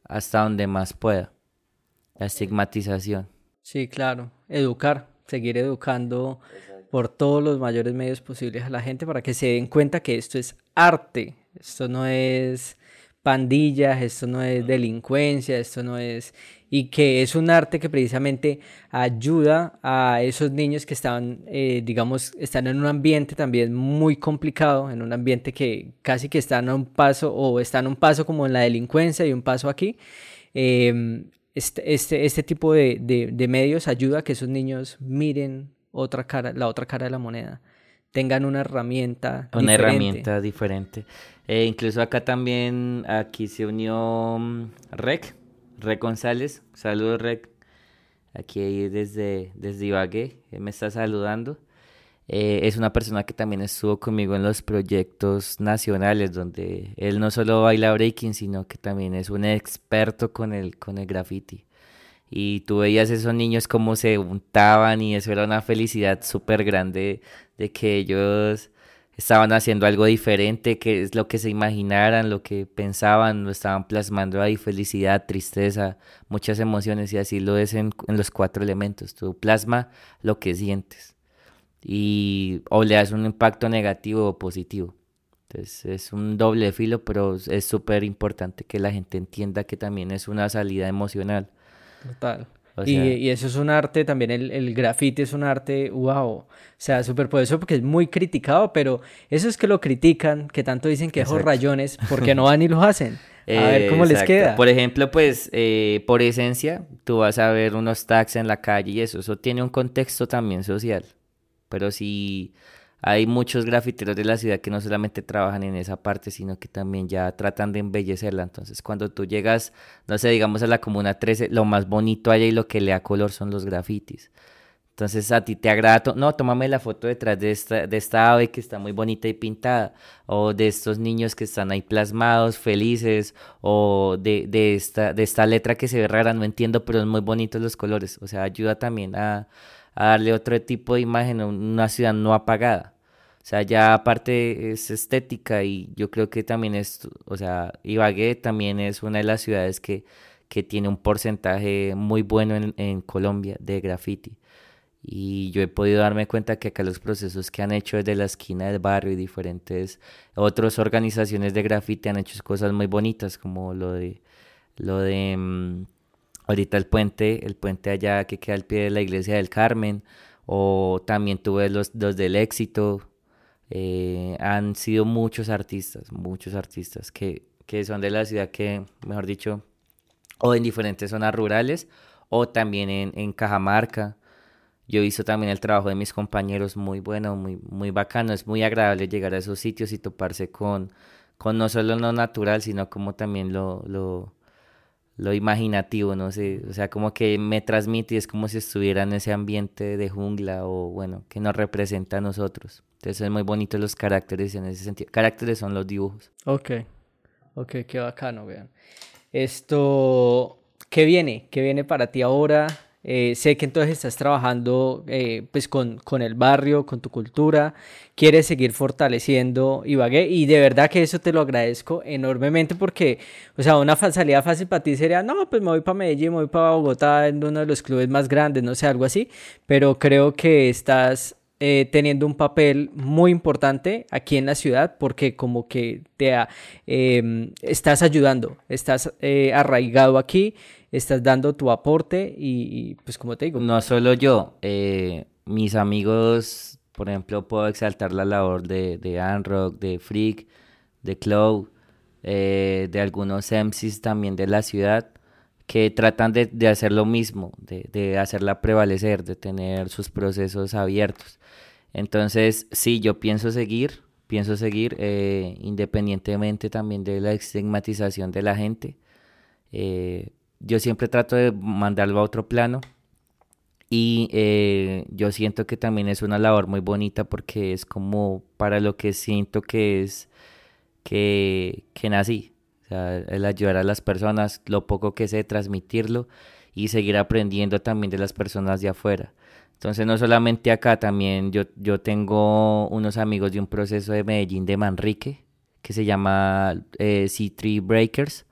hasta donde más pueda. La estigmatización. Sí, claro. Educar, seguir educando por todos los mayores medios posibles a la gente para que se den cuenta que esto es arte. Esto no es pandillas, esto no es delincuencia, esto no es... Y que es un arte que precisamente ayuda a esos niños que están, eh, digamos, están en un ambiente también muy complicado, en un ambiente que casi que están a un paso o están a un paso como en la delincuencia y un paso aquí. Em, este, este, este, tipo de, de, medios ayuda a que esos niños miren otra cara, la otra cara de la moneda, tengan una herramienta. Una herramienta diferente. Eh, incluso acá también, aquí se unió mm, Rec, Rec González. Saludos, Rec. Aquí desde, desde Ibagué, él me está saludando. Eh, es una persona que también estuvo conmigo en los proyectos nacionales, donde él no solo baila breaking, sino que también es un experto con el, con el graffiti. Y tú veías esos niños como se untaban y eso era una felicidad súper grande de que ellos estaban haciendo algo diferente, que es lo que se imaginaran, lo que pensaban, lo estaban plasmando ahí, felicidad, tristeza, muchas emociones y así lo es en, los cuatro elementos. Tú plasma lo que sientes y o le das un impacto negativo o positivo. Entonces es un doble filo, pero es súper importante que la gente entienda que también es una salida emocional. Total y, eso es un arte, también el, el graffiti es un arte, wow, o sea, súper poderoso porque es muy criticado, pero eso es que lo critican, que tanto dicen que esos rayones, porque (laughs) no van y los hacen. A ver cómo les queda. Por ejemplo, pues, eh, por esencia, tú vas a ver unos tags en la calle y eso, eso tiene un contexto también social. Pero si hay muchos grafiteros de la ciudad que no solamente trabajan en esa parte, sino que también ya tratan de embellecerla. Entonces, cuando tú llegas, no sé, digamos a la Comuna 13, lo más bonito allá y lo que le da color son los grafitis. Entonces, a ti te agrada, no, tómame la foto detrás de esta, de esta ave que está muy bonita y pintada, o de estos niños que están ahí plasmados, felices, o de, de, esta, de esta letra que se ve rara, no entiendo, pero es muy bonito los colores. O sea, ayuda también a, a darle otro tipo de imagen a una ciudad no apagada. O sea, ya aparte es estética y yo creo que también es, o sea, Ibagué también es una de las ciudades que, que tiene un porcentaje muy bueno en, en, Colombia de graffiti. Y yo he podido darme cuenta que acá los procesos que han hecho desde la esquina del barrio y diferentes otras organizaciones de graffiti han hecho cosas muy bonitas, como lo de, lo de mm, ahorita el puente, el puente allá que queda al pie de la iglesia del Carmen, o también tuve los, los del éxito, eh, han sido muchos artistas, muchos artistas que, que son de la ciudad que, mejor dicho, o en diferentes zonas rurales o también en, en Cajamarca. Yo he visto también el trabajo de mis compañeros muy bueno, muy, muy bacano. Es muy agradable llegar a esos sitios y toparse con, con no solo lo natural, sino como también lo, lo, lo imaginativo, no sé, o sea, como que me transmite y es como si estuviera en ese ambiente de jungla o bueno, que nos representa a nosotros. Entonces es muy bonito los caracteres en ese sentido. Caracteres son los dibujos. Ok, ok, qué bacano, vean. Esto, ¿qué viene? ¿Qué viene para ti ahora? Eh, sé que entonces estás trabajando eh, pues con, con, el barrio, con tu cultura, quieres seguir fortaleciendo Ibagué y de verdad que eso te lo agradezco enormemente porque, o sea, una salida fácil para ti sería, no, pues me voy para Medellín, me voy para Bogotá en uno de los clubes más grandes, no sé, algo así, pero creo que estás eh, teniendo un papel muy importante aquí en la ciudad porque como que te em, estás ayudando, estás arraigado aquí estás dando tu aporte y, pues como te digo. No solo yo, eh, mis amigos, por ejemplo, puedo exaltar la labor de, de Anrock, de Freak, de Cloud, eh, de algunos MCs también de la ciudad que tratan de, de hacer lo mismo, de, de, hacerla prevalecer, de tener sus procesos abiertos. Entonces, sí, yo pienso seguir, pienso seguir eh, independientemente también de la estigmatización de la gente. Eh, yo siempre trato de mandarlo a otro plano y eh, yo siento que también es una labor muy bonita porque es como para lo que siento que es que, que nací. O sea, el ayudar a las personas, lo poco que sé, transmitirlo y seguir aprendiendo también de las personas de afuera. Entonces, no solamente acá, también yo, yo tengo unos amigos de un proceso de Medellín de Manrique que se llama eh, C3 Breakers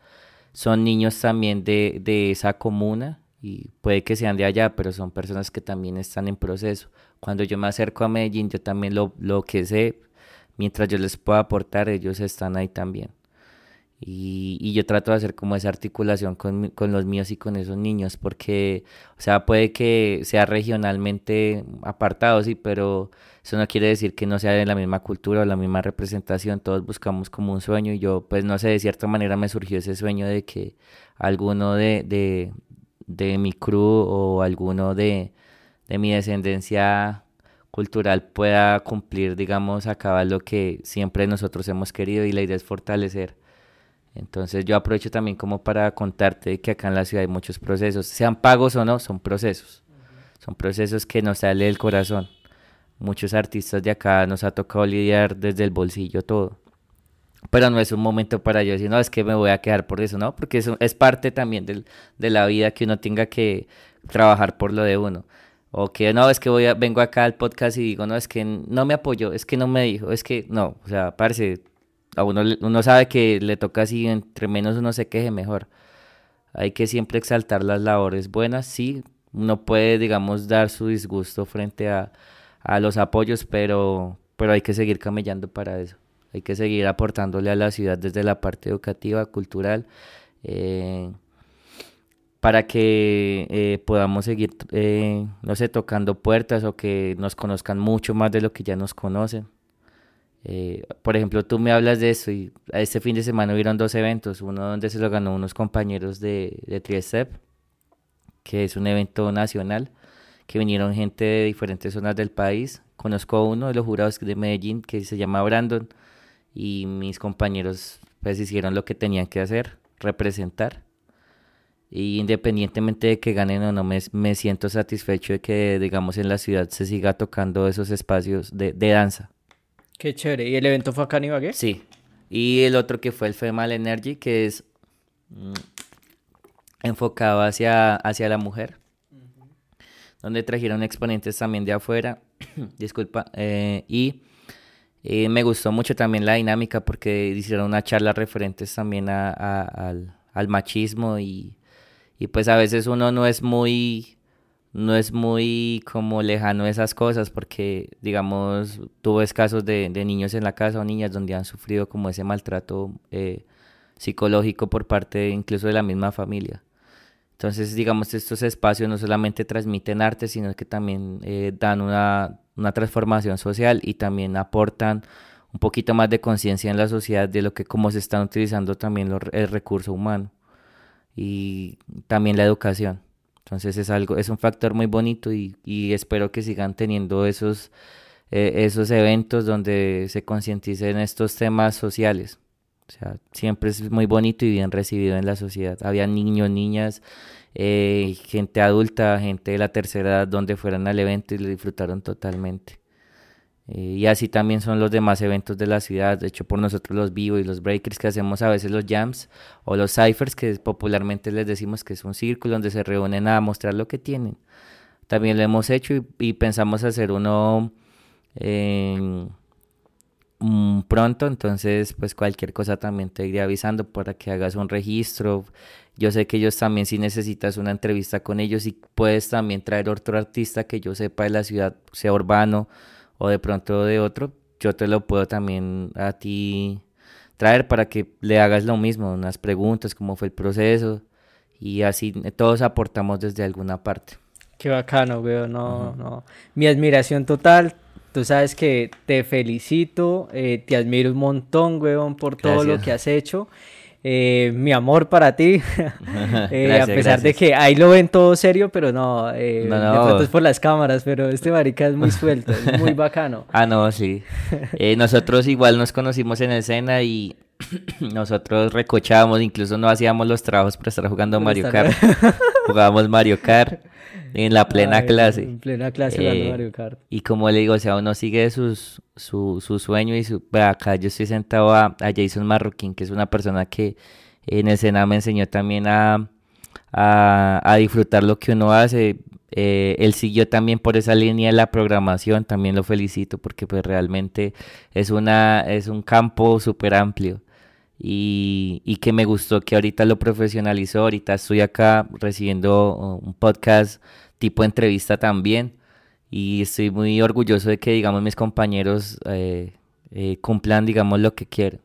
son niños también de, de esa comuna y puede que sean de allá, pero son personas que también están en proceso. Cuando yo me acerco a Medellín, yo también lo, lo que sé, mientras yo les pueda aportar, ellos están ahí también. Y, y, yo trato de hacer como esa articulación con, con, los míos y con esos niños, porque, o sea, puede que sea regionalmente apartado, sí, pero eso no quiere decir que no sea de la misma cultura o la misma representación, todos buscamos como un sueño y yo, pues no sé, de cierta manera me surgió ese sueño de que alguno de, de, de mi crew o alguno de, de mi descendencia cultural pueda cumplir, digamos, acabar lo que siempre nosotros hemos querido y la idea es fortalecer entonces yo aprovecho también como para contarte que acá en la ciudad hay muchos procesos, sean pagos o no, son procesos. Son procesos que nos sale del corazón. Muchos artistas de acá nos ha tocado lidiar desde el bolsillo todo. Pero no es un momento para yo decir, no, es que me voy a quedar por eso, ¿no? Porque es parte también del, de la vida que uno tenga que trabajar por lo de uno. O que no, es que voy a, vengo acá al podcast y digo, no, es que no me apoyó, es que no me dijo, es que no, o sea, parece, a uno, uno sabe que le toca así, entre menos uno se queje mejor. Hay que siempre exaltar las labores buenas, sí, uno puede, digamos, dar su disgusto frente a, a los apoyos, pero, pero hay que seguir camellando para eso. Hay que seguir aportándole a la ciudad desde la parte educativa, cultural. Eh, para que eh, podamos seguir, eh, no sé, tocando puertas o que nos conozcan mucho más de lo que ya nos conocen. Eh, por ejemplo, tú me hablas de eso y este fin de semana hubieron dos eventos, uno donde se lo ganó unos compañeros de, de Triestep, que es un evento nacional, que vinieron gente de diferentes zonas del país. Conozco a uno de los jurados de Medellín que se llama Brandon y mis compañeros pues hicieron lo que tenían que hacer, representar y independientemente de que ganen o no, me, me, siento satisfecho de que, digamos, en la ciudad se siga tocando esos espacios de, de danza. Qué chévere. ¿Y el evento fue acá en Ibagué? Sí. Y el otro que fue el Femal Energy, que es mm, enfocado hacia, hacia la mujer, donde trajeron exponentes también de afuera, (clears throat) disculpa, eh, y eh, me gustó mucho también la dinámica porque hicieron una charla referentes también a, al, al machismo y y pues a veces uno no es muy no es muy como lejano esas cosas porque digamos ves casos de, de, niños en la casa o niñas donde han sufrido como ese maltrato eh, psicológico por parte incluso de la misma familia entonces digamos estos espacios no solamente transmiten arte sino que también eh, dan una, una transformación social y también aportan un poquito más de conciencia en la sociedad de lo que cómo se están utilizando también los, el recurso humano y también la educación. Entonces es algo, es un factor muy bonito y, espero que sigan teniendo esos, eh, esos eventos donde se concienticen estos temas sociales. O sea, siempre es muy bonito y bien recibido en la sociedad. Había niños, niñas, eh, gente adulta, gente de la tercera edad donde fueran al evento y lo disfrutaron totalmente. Eh, y así también son los demás eventos de la ciudad, de hecho por nosotros los vivos y los breakers que hacemos a veces los jams o los ciphers que popularmente les decimos que es un círculo donde se reúnen a mostrar lo que tienen. También lo hemos hecho y, pensamos hacer uno mm, pronto, entonces pues cualquier cosa también te iré avisando para que hagas un registro. Yo sé que ellos también si necesitas una entrevista con ellos y puedes también traer otro artista que yo sepa de la ciudad, sea urbano o de pronto de otro, yo te lo puedo también a ti traer para que le hagas lo mismo, unas preguntas, cómo fue el proceso y así todos aportamos desde alguna parte. Qué bacano, weón, no, no. Mi admiración total, tú sabes que te felicito, eh, te admiro un montón, weón, por todo lo que has hecho. Eh, mi amor para ti, (laughs) eh, a pesar de que ahí lo ven todo serio, pero no, eh, no, de pronto es por las cámaras, pero este marica es muy suelto, es muy (laughs) bacano. Ah, no, sí. nosotros igual nos conocimos en escena y (coughs) nosotros recochábamos, incluso no hacíamos los trabajos para estar jugando Mario Kart. (laughs) Jugábamos Mario Kart en la plena clase. En plena clase jugando Mario Kart. Y como le digo, o sea, uno sigue sus, su, su sueño y su... Acá yo estoy sentado a, a, Jason Marroquín, que es una persona que en escena me enseñó también a, a, a disfrutar lo que uno hace. Eh, él siguió también por esa línea de la programación, también lo felicito porque pues realmente es, una, es un campo súper amplio y, y, que me gustó que ahorita lo profesionalizó, ahorita estoy acá recibiendo un podcast tipo entrevista también y estoy muy orgulloso de que digamos mis compañeros eh, eh, cumplan digamos lo que quieren.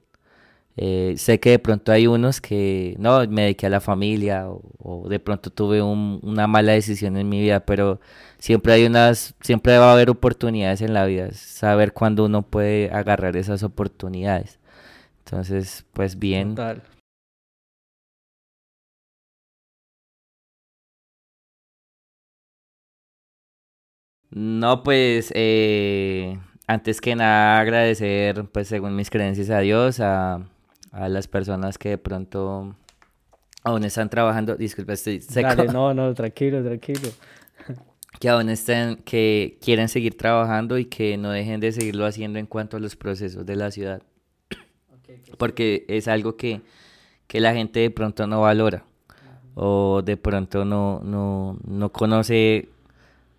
Eh, sé que de pronto hay unos que no me dediqué a la familia o, de pronto tuve una mala decisión en mi vida, pero siempre hay unas, siempre va a haber oportunidades en la vida, saber cuándo uno puede agarrar esas oportunidades. Entonces, pues bien. No, pues eh, antes que nada agradecer, pues según mis creencias a Dios, a, a las personas que de pronto aún están trabajando, disculpa, estoy seco. Dale, no, no, (laughs) tranquilo, tranquilo. Que aún estén, que quieren seguir trabajando y que no dejen de seguirlo haciendo en cuanto a los procesos de la ciudad. Porque es algo que, que la gente de pronto no valora o de pronto no, no, no conoce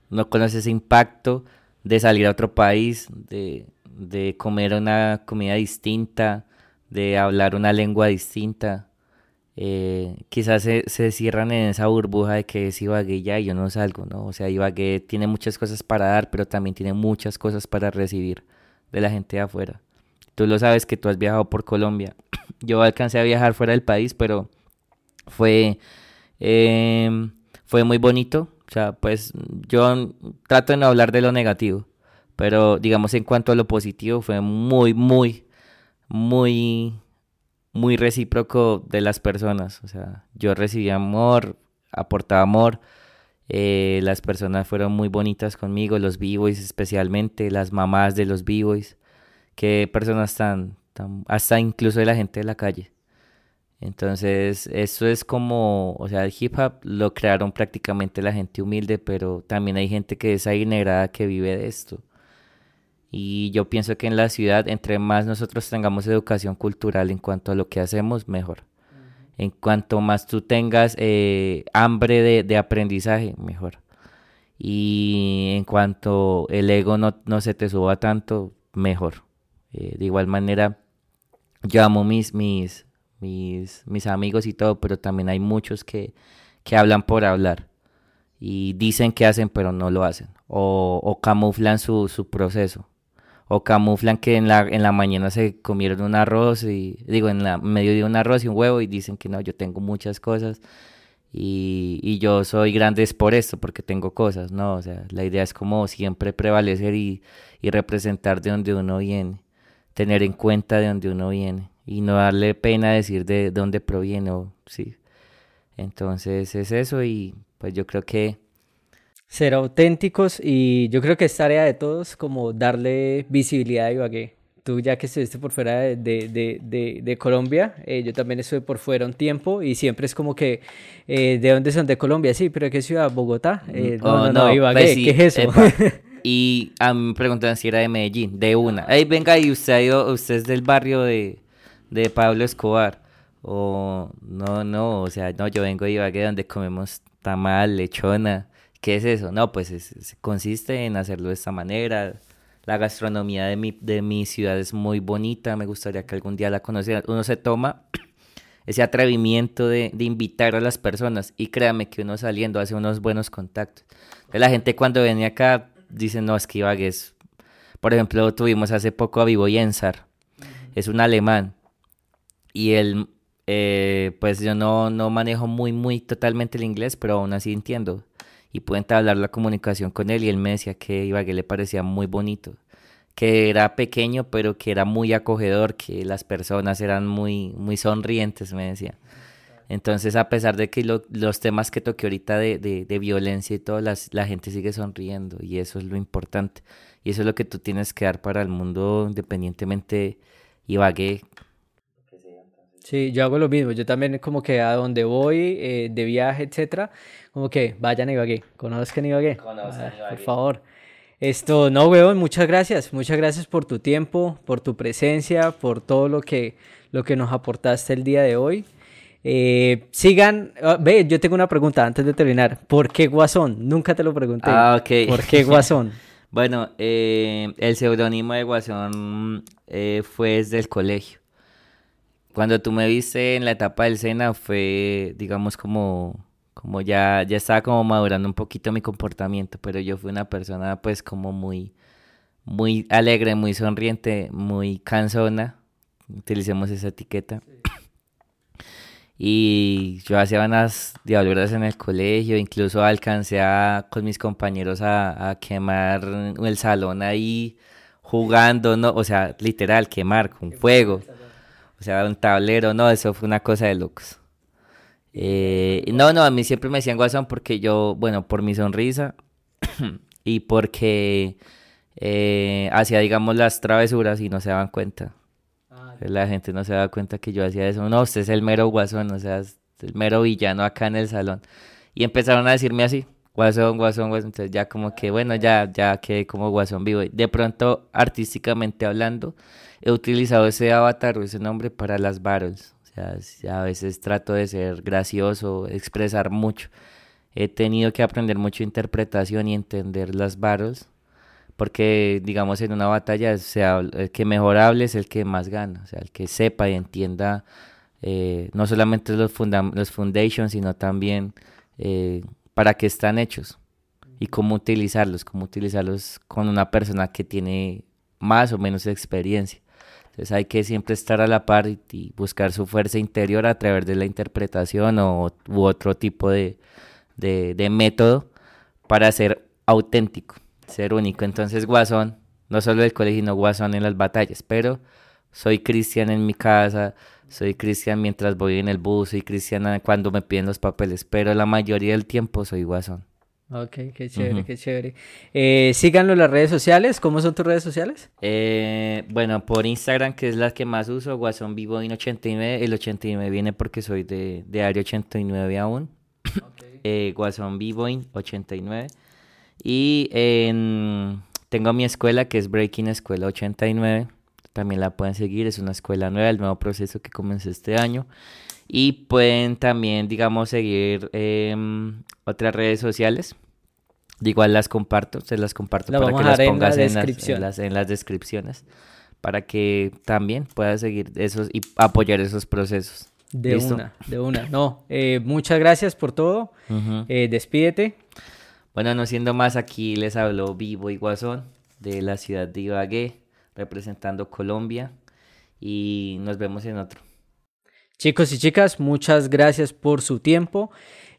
no conoce ese impacto de salir a otro país, de, de comer una comida distinta, de hablar una lengua distinta. Eh, quizás se, se, cierran en esa burbuja de que es Ibagué ya y yo no salgo, ¿no? O sea, Ibagué tiene muchas cosas para dar, pero también tiene muchas cosas para recibir de la gente de afuera. Tú lo sabes que tú has viajado por Colombia. (coughs) Yo alcancé a viajar fuera del país, pero fue, em, fue muy bonito. O sea, pues yo trato de no hablar de lo negativo, pero digamos en cuanto a lo positivo fue muy, muy, muy, muy recíproco de las personas. O sea, yo recibí amor, aportaba amor. Eh, las personas fueron muy bonitas conmigo, los b-boys especialmente, las mamás de los b-boys qué personas tan, hasta incluso de la gente de la calle. Entonces, eso es como, o sea, el hip hop lo crearon prácticamente la gente humilde, pero también hay gente que es adinerada que vive de esto. Y yo pienso que en la ciudad, entre más nosotros tengamos educación cultural en cuanto a lo que hacemos, mejor. En cuanto más tú tengas eh, hambre de, de, aprendizaje, mejor. Y en cuanto el ego no, no se te suba tanto, mejor. Eh, de igual manera, yo amo mis, mis, mis, mis amigos y todo, pero también hay muchos que, que hablan por hablar y dicen que hacen, pero no lo hacen. O, o camuflan su, su, proceso. O camuflan que en la, en la mañana se comieron un arroz y, digo, en la medio de un arroz y un huevo y dicen que no, yo tengo muchas cosas y, y yo soy grande es por esto, porque tengo cosas, ¿no? O sea, la idea es como siempre prevalecer y, y representar de donde uno viene tener en cuenta de dónde uno viene y no darle pena decir de dónde proviene, sí. Entonces es eso y pues yo creo que... Ser auténticos y yo creo que es tarea de todos como darle visibilidad a Ibagué. Tú ya que estuviste por fuera de, de, de, de Colombia, eh, yo también estuve por fuera un tiempo y siempre es como que, eh, ¿de dónde son? De Colombia, sí, pero ¿de qué ciudad? ¿Bogotá? Eh, no, oh, no, no, Ibagué, pues ¿qué es eso? (laughs) Y a mí me preguntan si era de Medellín, de una. Ey, venga, y usted ha ido, usted es del barrio de, de Pablo Escobar. O no, no, o sea, no, yo vengo de Ibagué donde comemos tamal, lechona. ¿Qué es eso? No, pues es, consiste en hacerlo de esta manera. La gastronomía de mi, de mi ciudad es muy bonita, me gustaría que algún día la conocieran. Uno se toma (clears throat) ese atrevimiento de, de, invitar a las personas y créame que uno saliendo hace unos buenos contactos. La gente cuando venía acá dicen, no, es que Ibagué es... Por ejemplo, tuvimos hace poco a Vivo Jensar, es un alemán, y él, eh, pues yo no, no manejo muy, muy totalmente el inglés, pero aún así entiendo. Y pude entablar la comunicación con él y él me decía que Ibagué le parecía muy bonito, que era pequeño, pero que era muy acogedor, que las personas eran muy, muy sonrientes, me decía. Entonces, a pesar de que los temas que toqué ahorita de, de, violencia y todo, las, la gente sigue sonriendo y eso es lo importante. Y eso es lo que tú tienes que dar para el mundo independientemente Ibagué. Sí, yo hago lo mismo. Yo también como que a donde voy, eh, de viaje, etcétera, como que vayan a Ibagué, conozcan Ibagué. Conozcan Ibagué. Por favor. Esto, no, weón, muchas gracias. Muchas gracias por tu tiempo, por tu presencia, por todo lo que, lo que nos aportaste el día de hoy. Eh, sigan, ah, ve, yo tengo una pregunta antes de terminar. ¿Por qué Guasón? Nunca te lo pregunté. Ah, ok. ¿Por qué Guasón? (laughs) bueno, eh, el seudónimo de Guasón eh, fue desde el colegio. Cuando tú me viste en la etapa del Sena fue, digamos, como, como ya, ya estaba como madurando un poquito mi comportamiento, pero yo fui una persona pues como muy, muy alegre, muy sonriente, muy cansona, utilicemos esa etiqueta. Y yo hacía unas diabluras en el colegio, incluso alcancé a, con mis compañeros a, quemar el salón ahí jugando, ¿no? O sea, literal, quemar con fuego. O sea, un tablero, no, eso fue una cosa de locos. Eh, no, no, a mí siempre me decían guasón porque yo, bueno, por mi sonrisa (clears throat) y porque eh, hacía, digamos, las travesuras y no se daban cuenta. La gente no se da cuenta que yo hacía eso. No, usted es el mero guasón, o sea, es el mero villano acá en el salón. Y empezaron a decirme así, guasón, guasón, guasón. Entonces ya como que, bueno, ya, ya quedé como guasón vivo. De pronto, artísticamente hablando, he utilizado ese avatar o ese nombre para las battles. A veces trato de ser gracioso, expresar mucho. he tenido que aprender mucho interpretación y entender las battles, porque digamos en una batalla el que mejor hable es el que más gana, o sea, el que sepa y entienda eh, no solamente los, los foundations, sino también eh, para qué están hechos y cómo utilizarlos, cómo utilizarlos con una persona que tiene más o menos experiencia. Entonces hay que siempre estar a la par y, buscar su fuerza interior a través de la interpretación o, u otro tipo de, de, método para ser auténtico, ser único. Entonces Guasón, no solo el colegio, sino Guasón en las batallas, pero soy cristian en mi casa, soy cristian mientras voy en el bus, soy cristiana cuando me piden los papeles, pero la mayoría del tiempo soy Guasón. Ok, qué chévere, qué chévere. Eh, síganlo en las redes sociales. ¿Cómo son tus redes sociales? Eh, bueno, por Instagram, que es la que más uso, Guasón Vivo en 89. El 89 viene porque soy de, de Área 89 aún. Okay. (laughs) eh, Guasón Vivo 89. Y tengo mi escuela que es Breaking Escuela 89. También la pueden seguir, es una escuela nueva, el nuevo proceso que comenzó este año. Y pueden también, digamos, seguir em, otras redes sociales. igual las comparto, se las comparto para que las pongas en, las, en, las, descripciones. Para que también puedas seguir esos y apoyar esos procesos. De una, de una. No, eh, muchas gracias por todo. Eh, despídete. Bueno, no siendo más, aquí les habló Vivo y Guasón de la ciudad de Ibagué, representando Colombia. Y nos vemos en otro. Chicos y chicas, muchas gracias por su tiempo.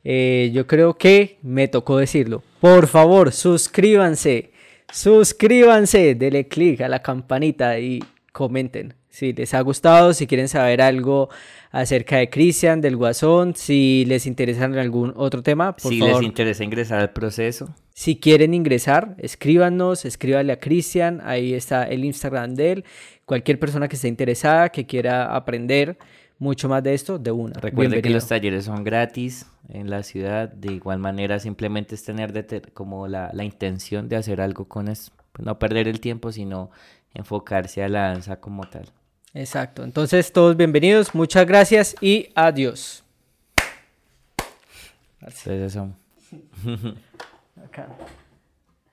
Eh, yo creo que me tocó decirlo. Por favor, suscríbanse, suscríbanse, denle click a la campanita y comenten si les ha gustado, si quieren saber algo acerca de Cristian, del Guasón, si les interesa en algún otro tema. Por si les interesa ingresar al proceso. Si quieren ingresar, escríbanos, escríbanle a Cristian, ahí está el Instagram de él. Cualquier persona que esté interesada, que quiera aprender mucho más de esto de una. Recuerde que los talleres son gratis en la ciudad. De igual manera, simplemente es tener como la, intención de hacer algo con eso. Pues no perder el tiempo, sino enfocarse a la danza como tal. Exacto. Entonces, todos bienvenidos. Muchas gracias y adiós. Gracias. (laughs) Acá.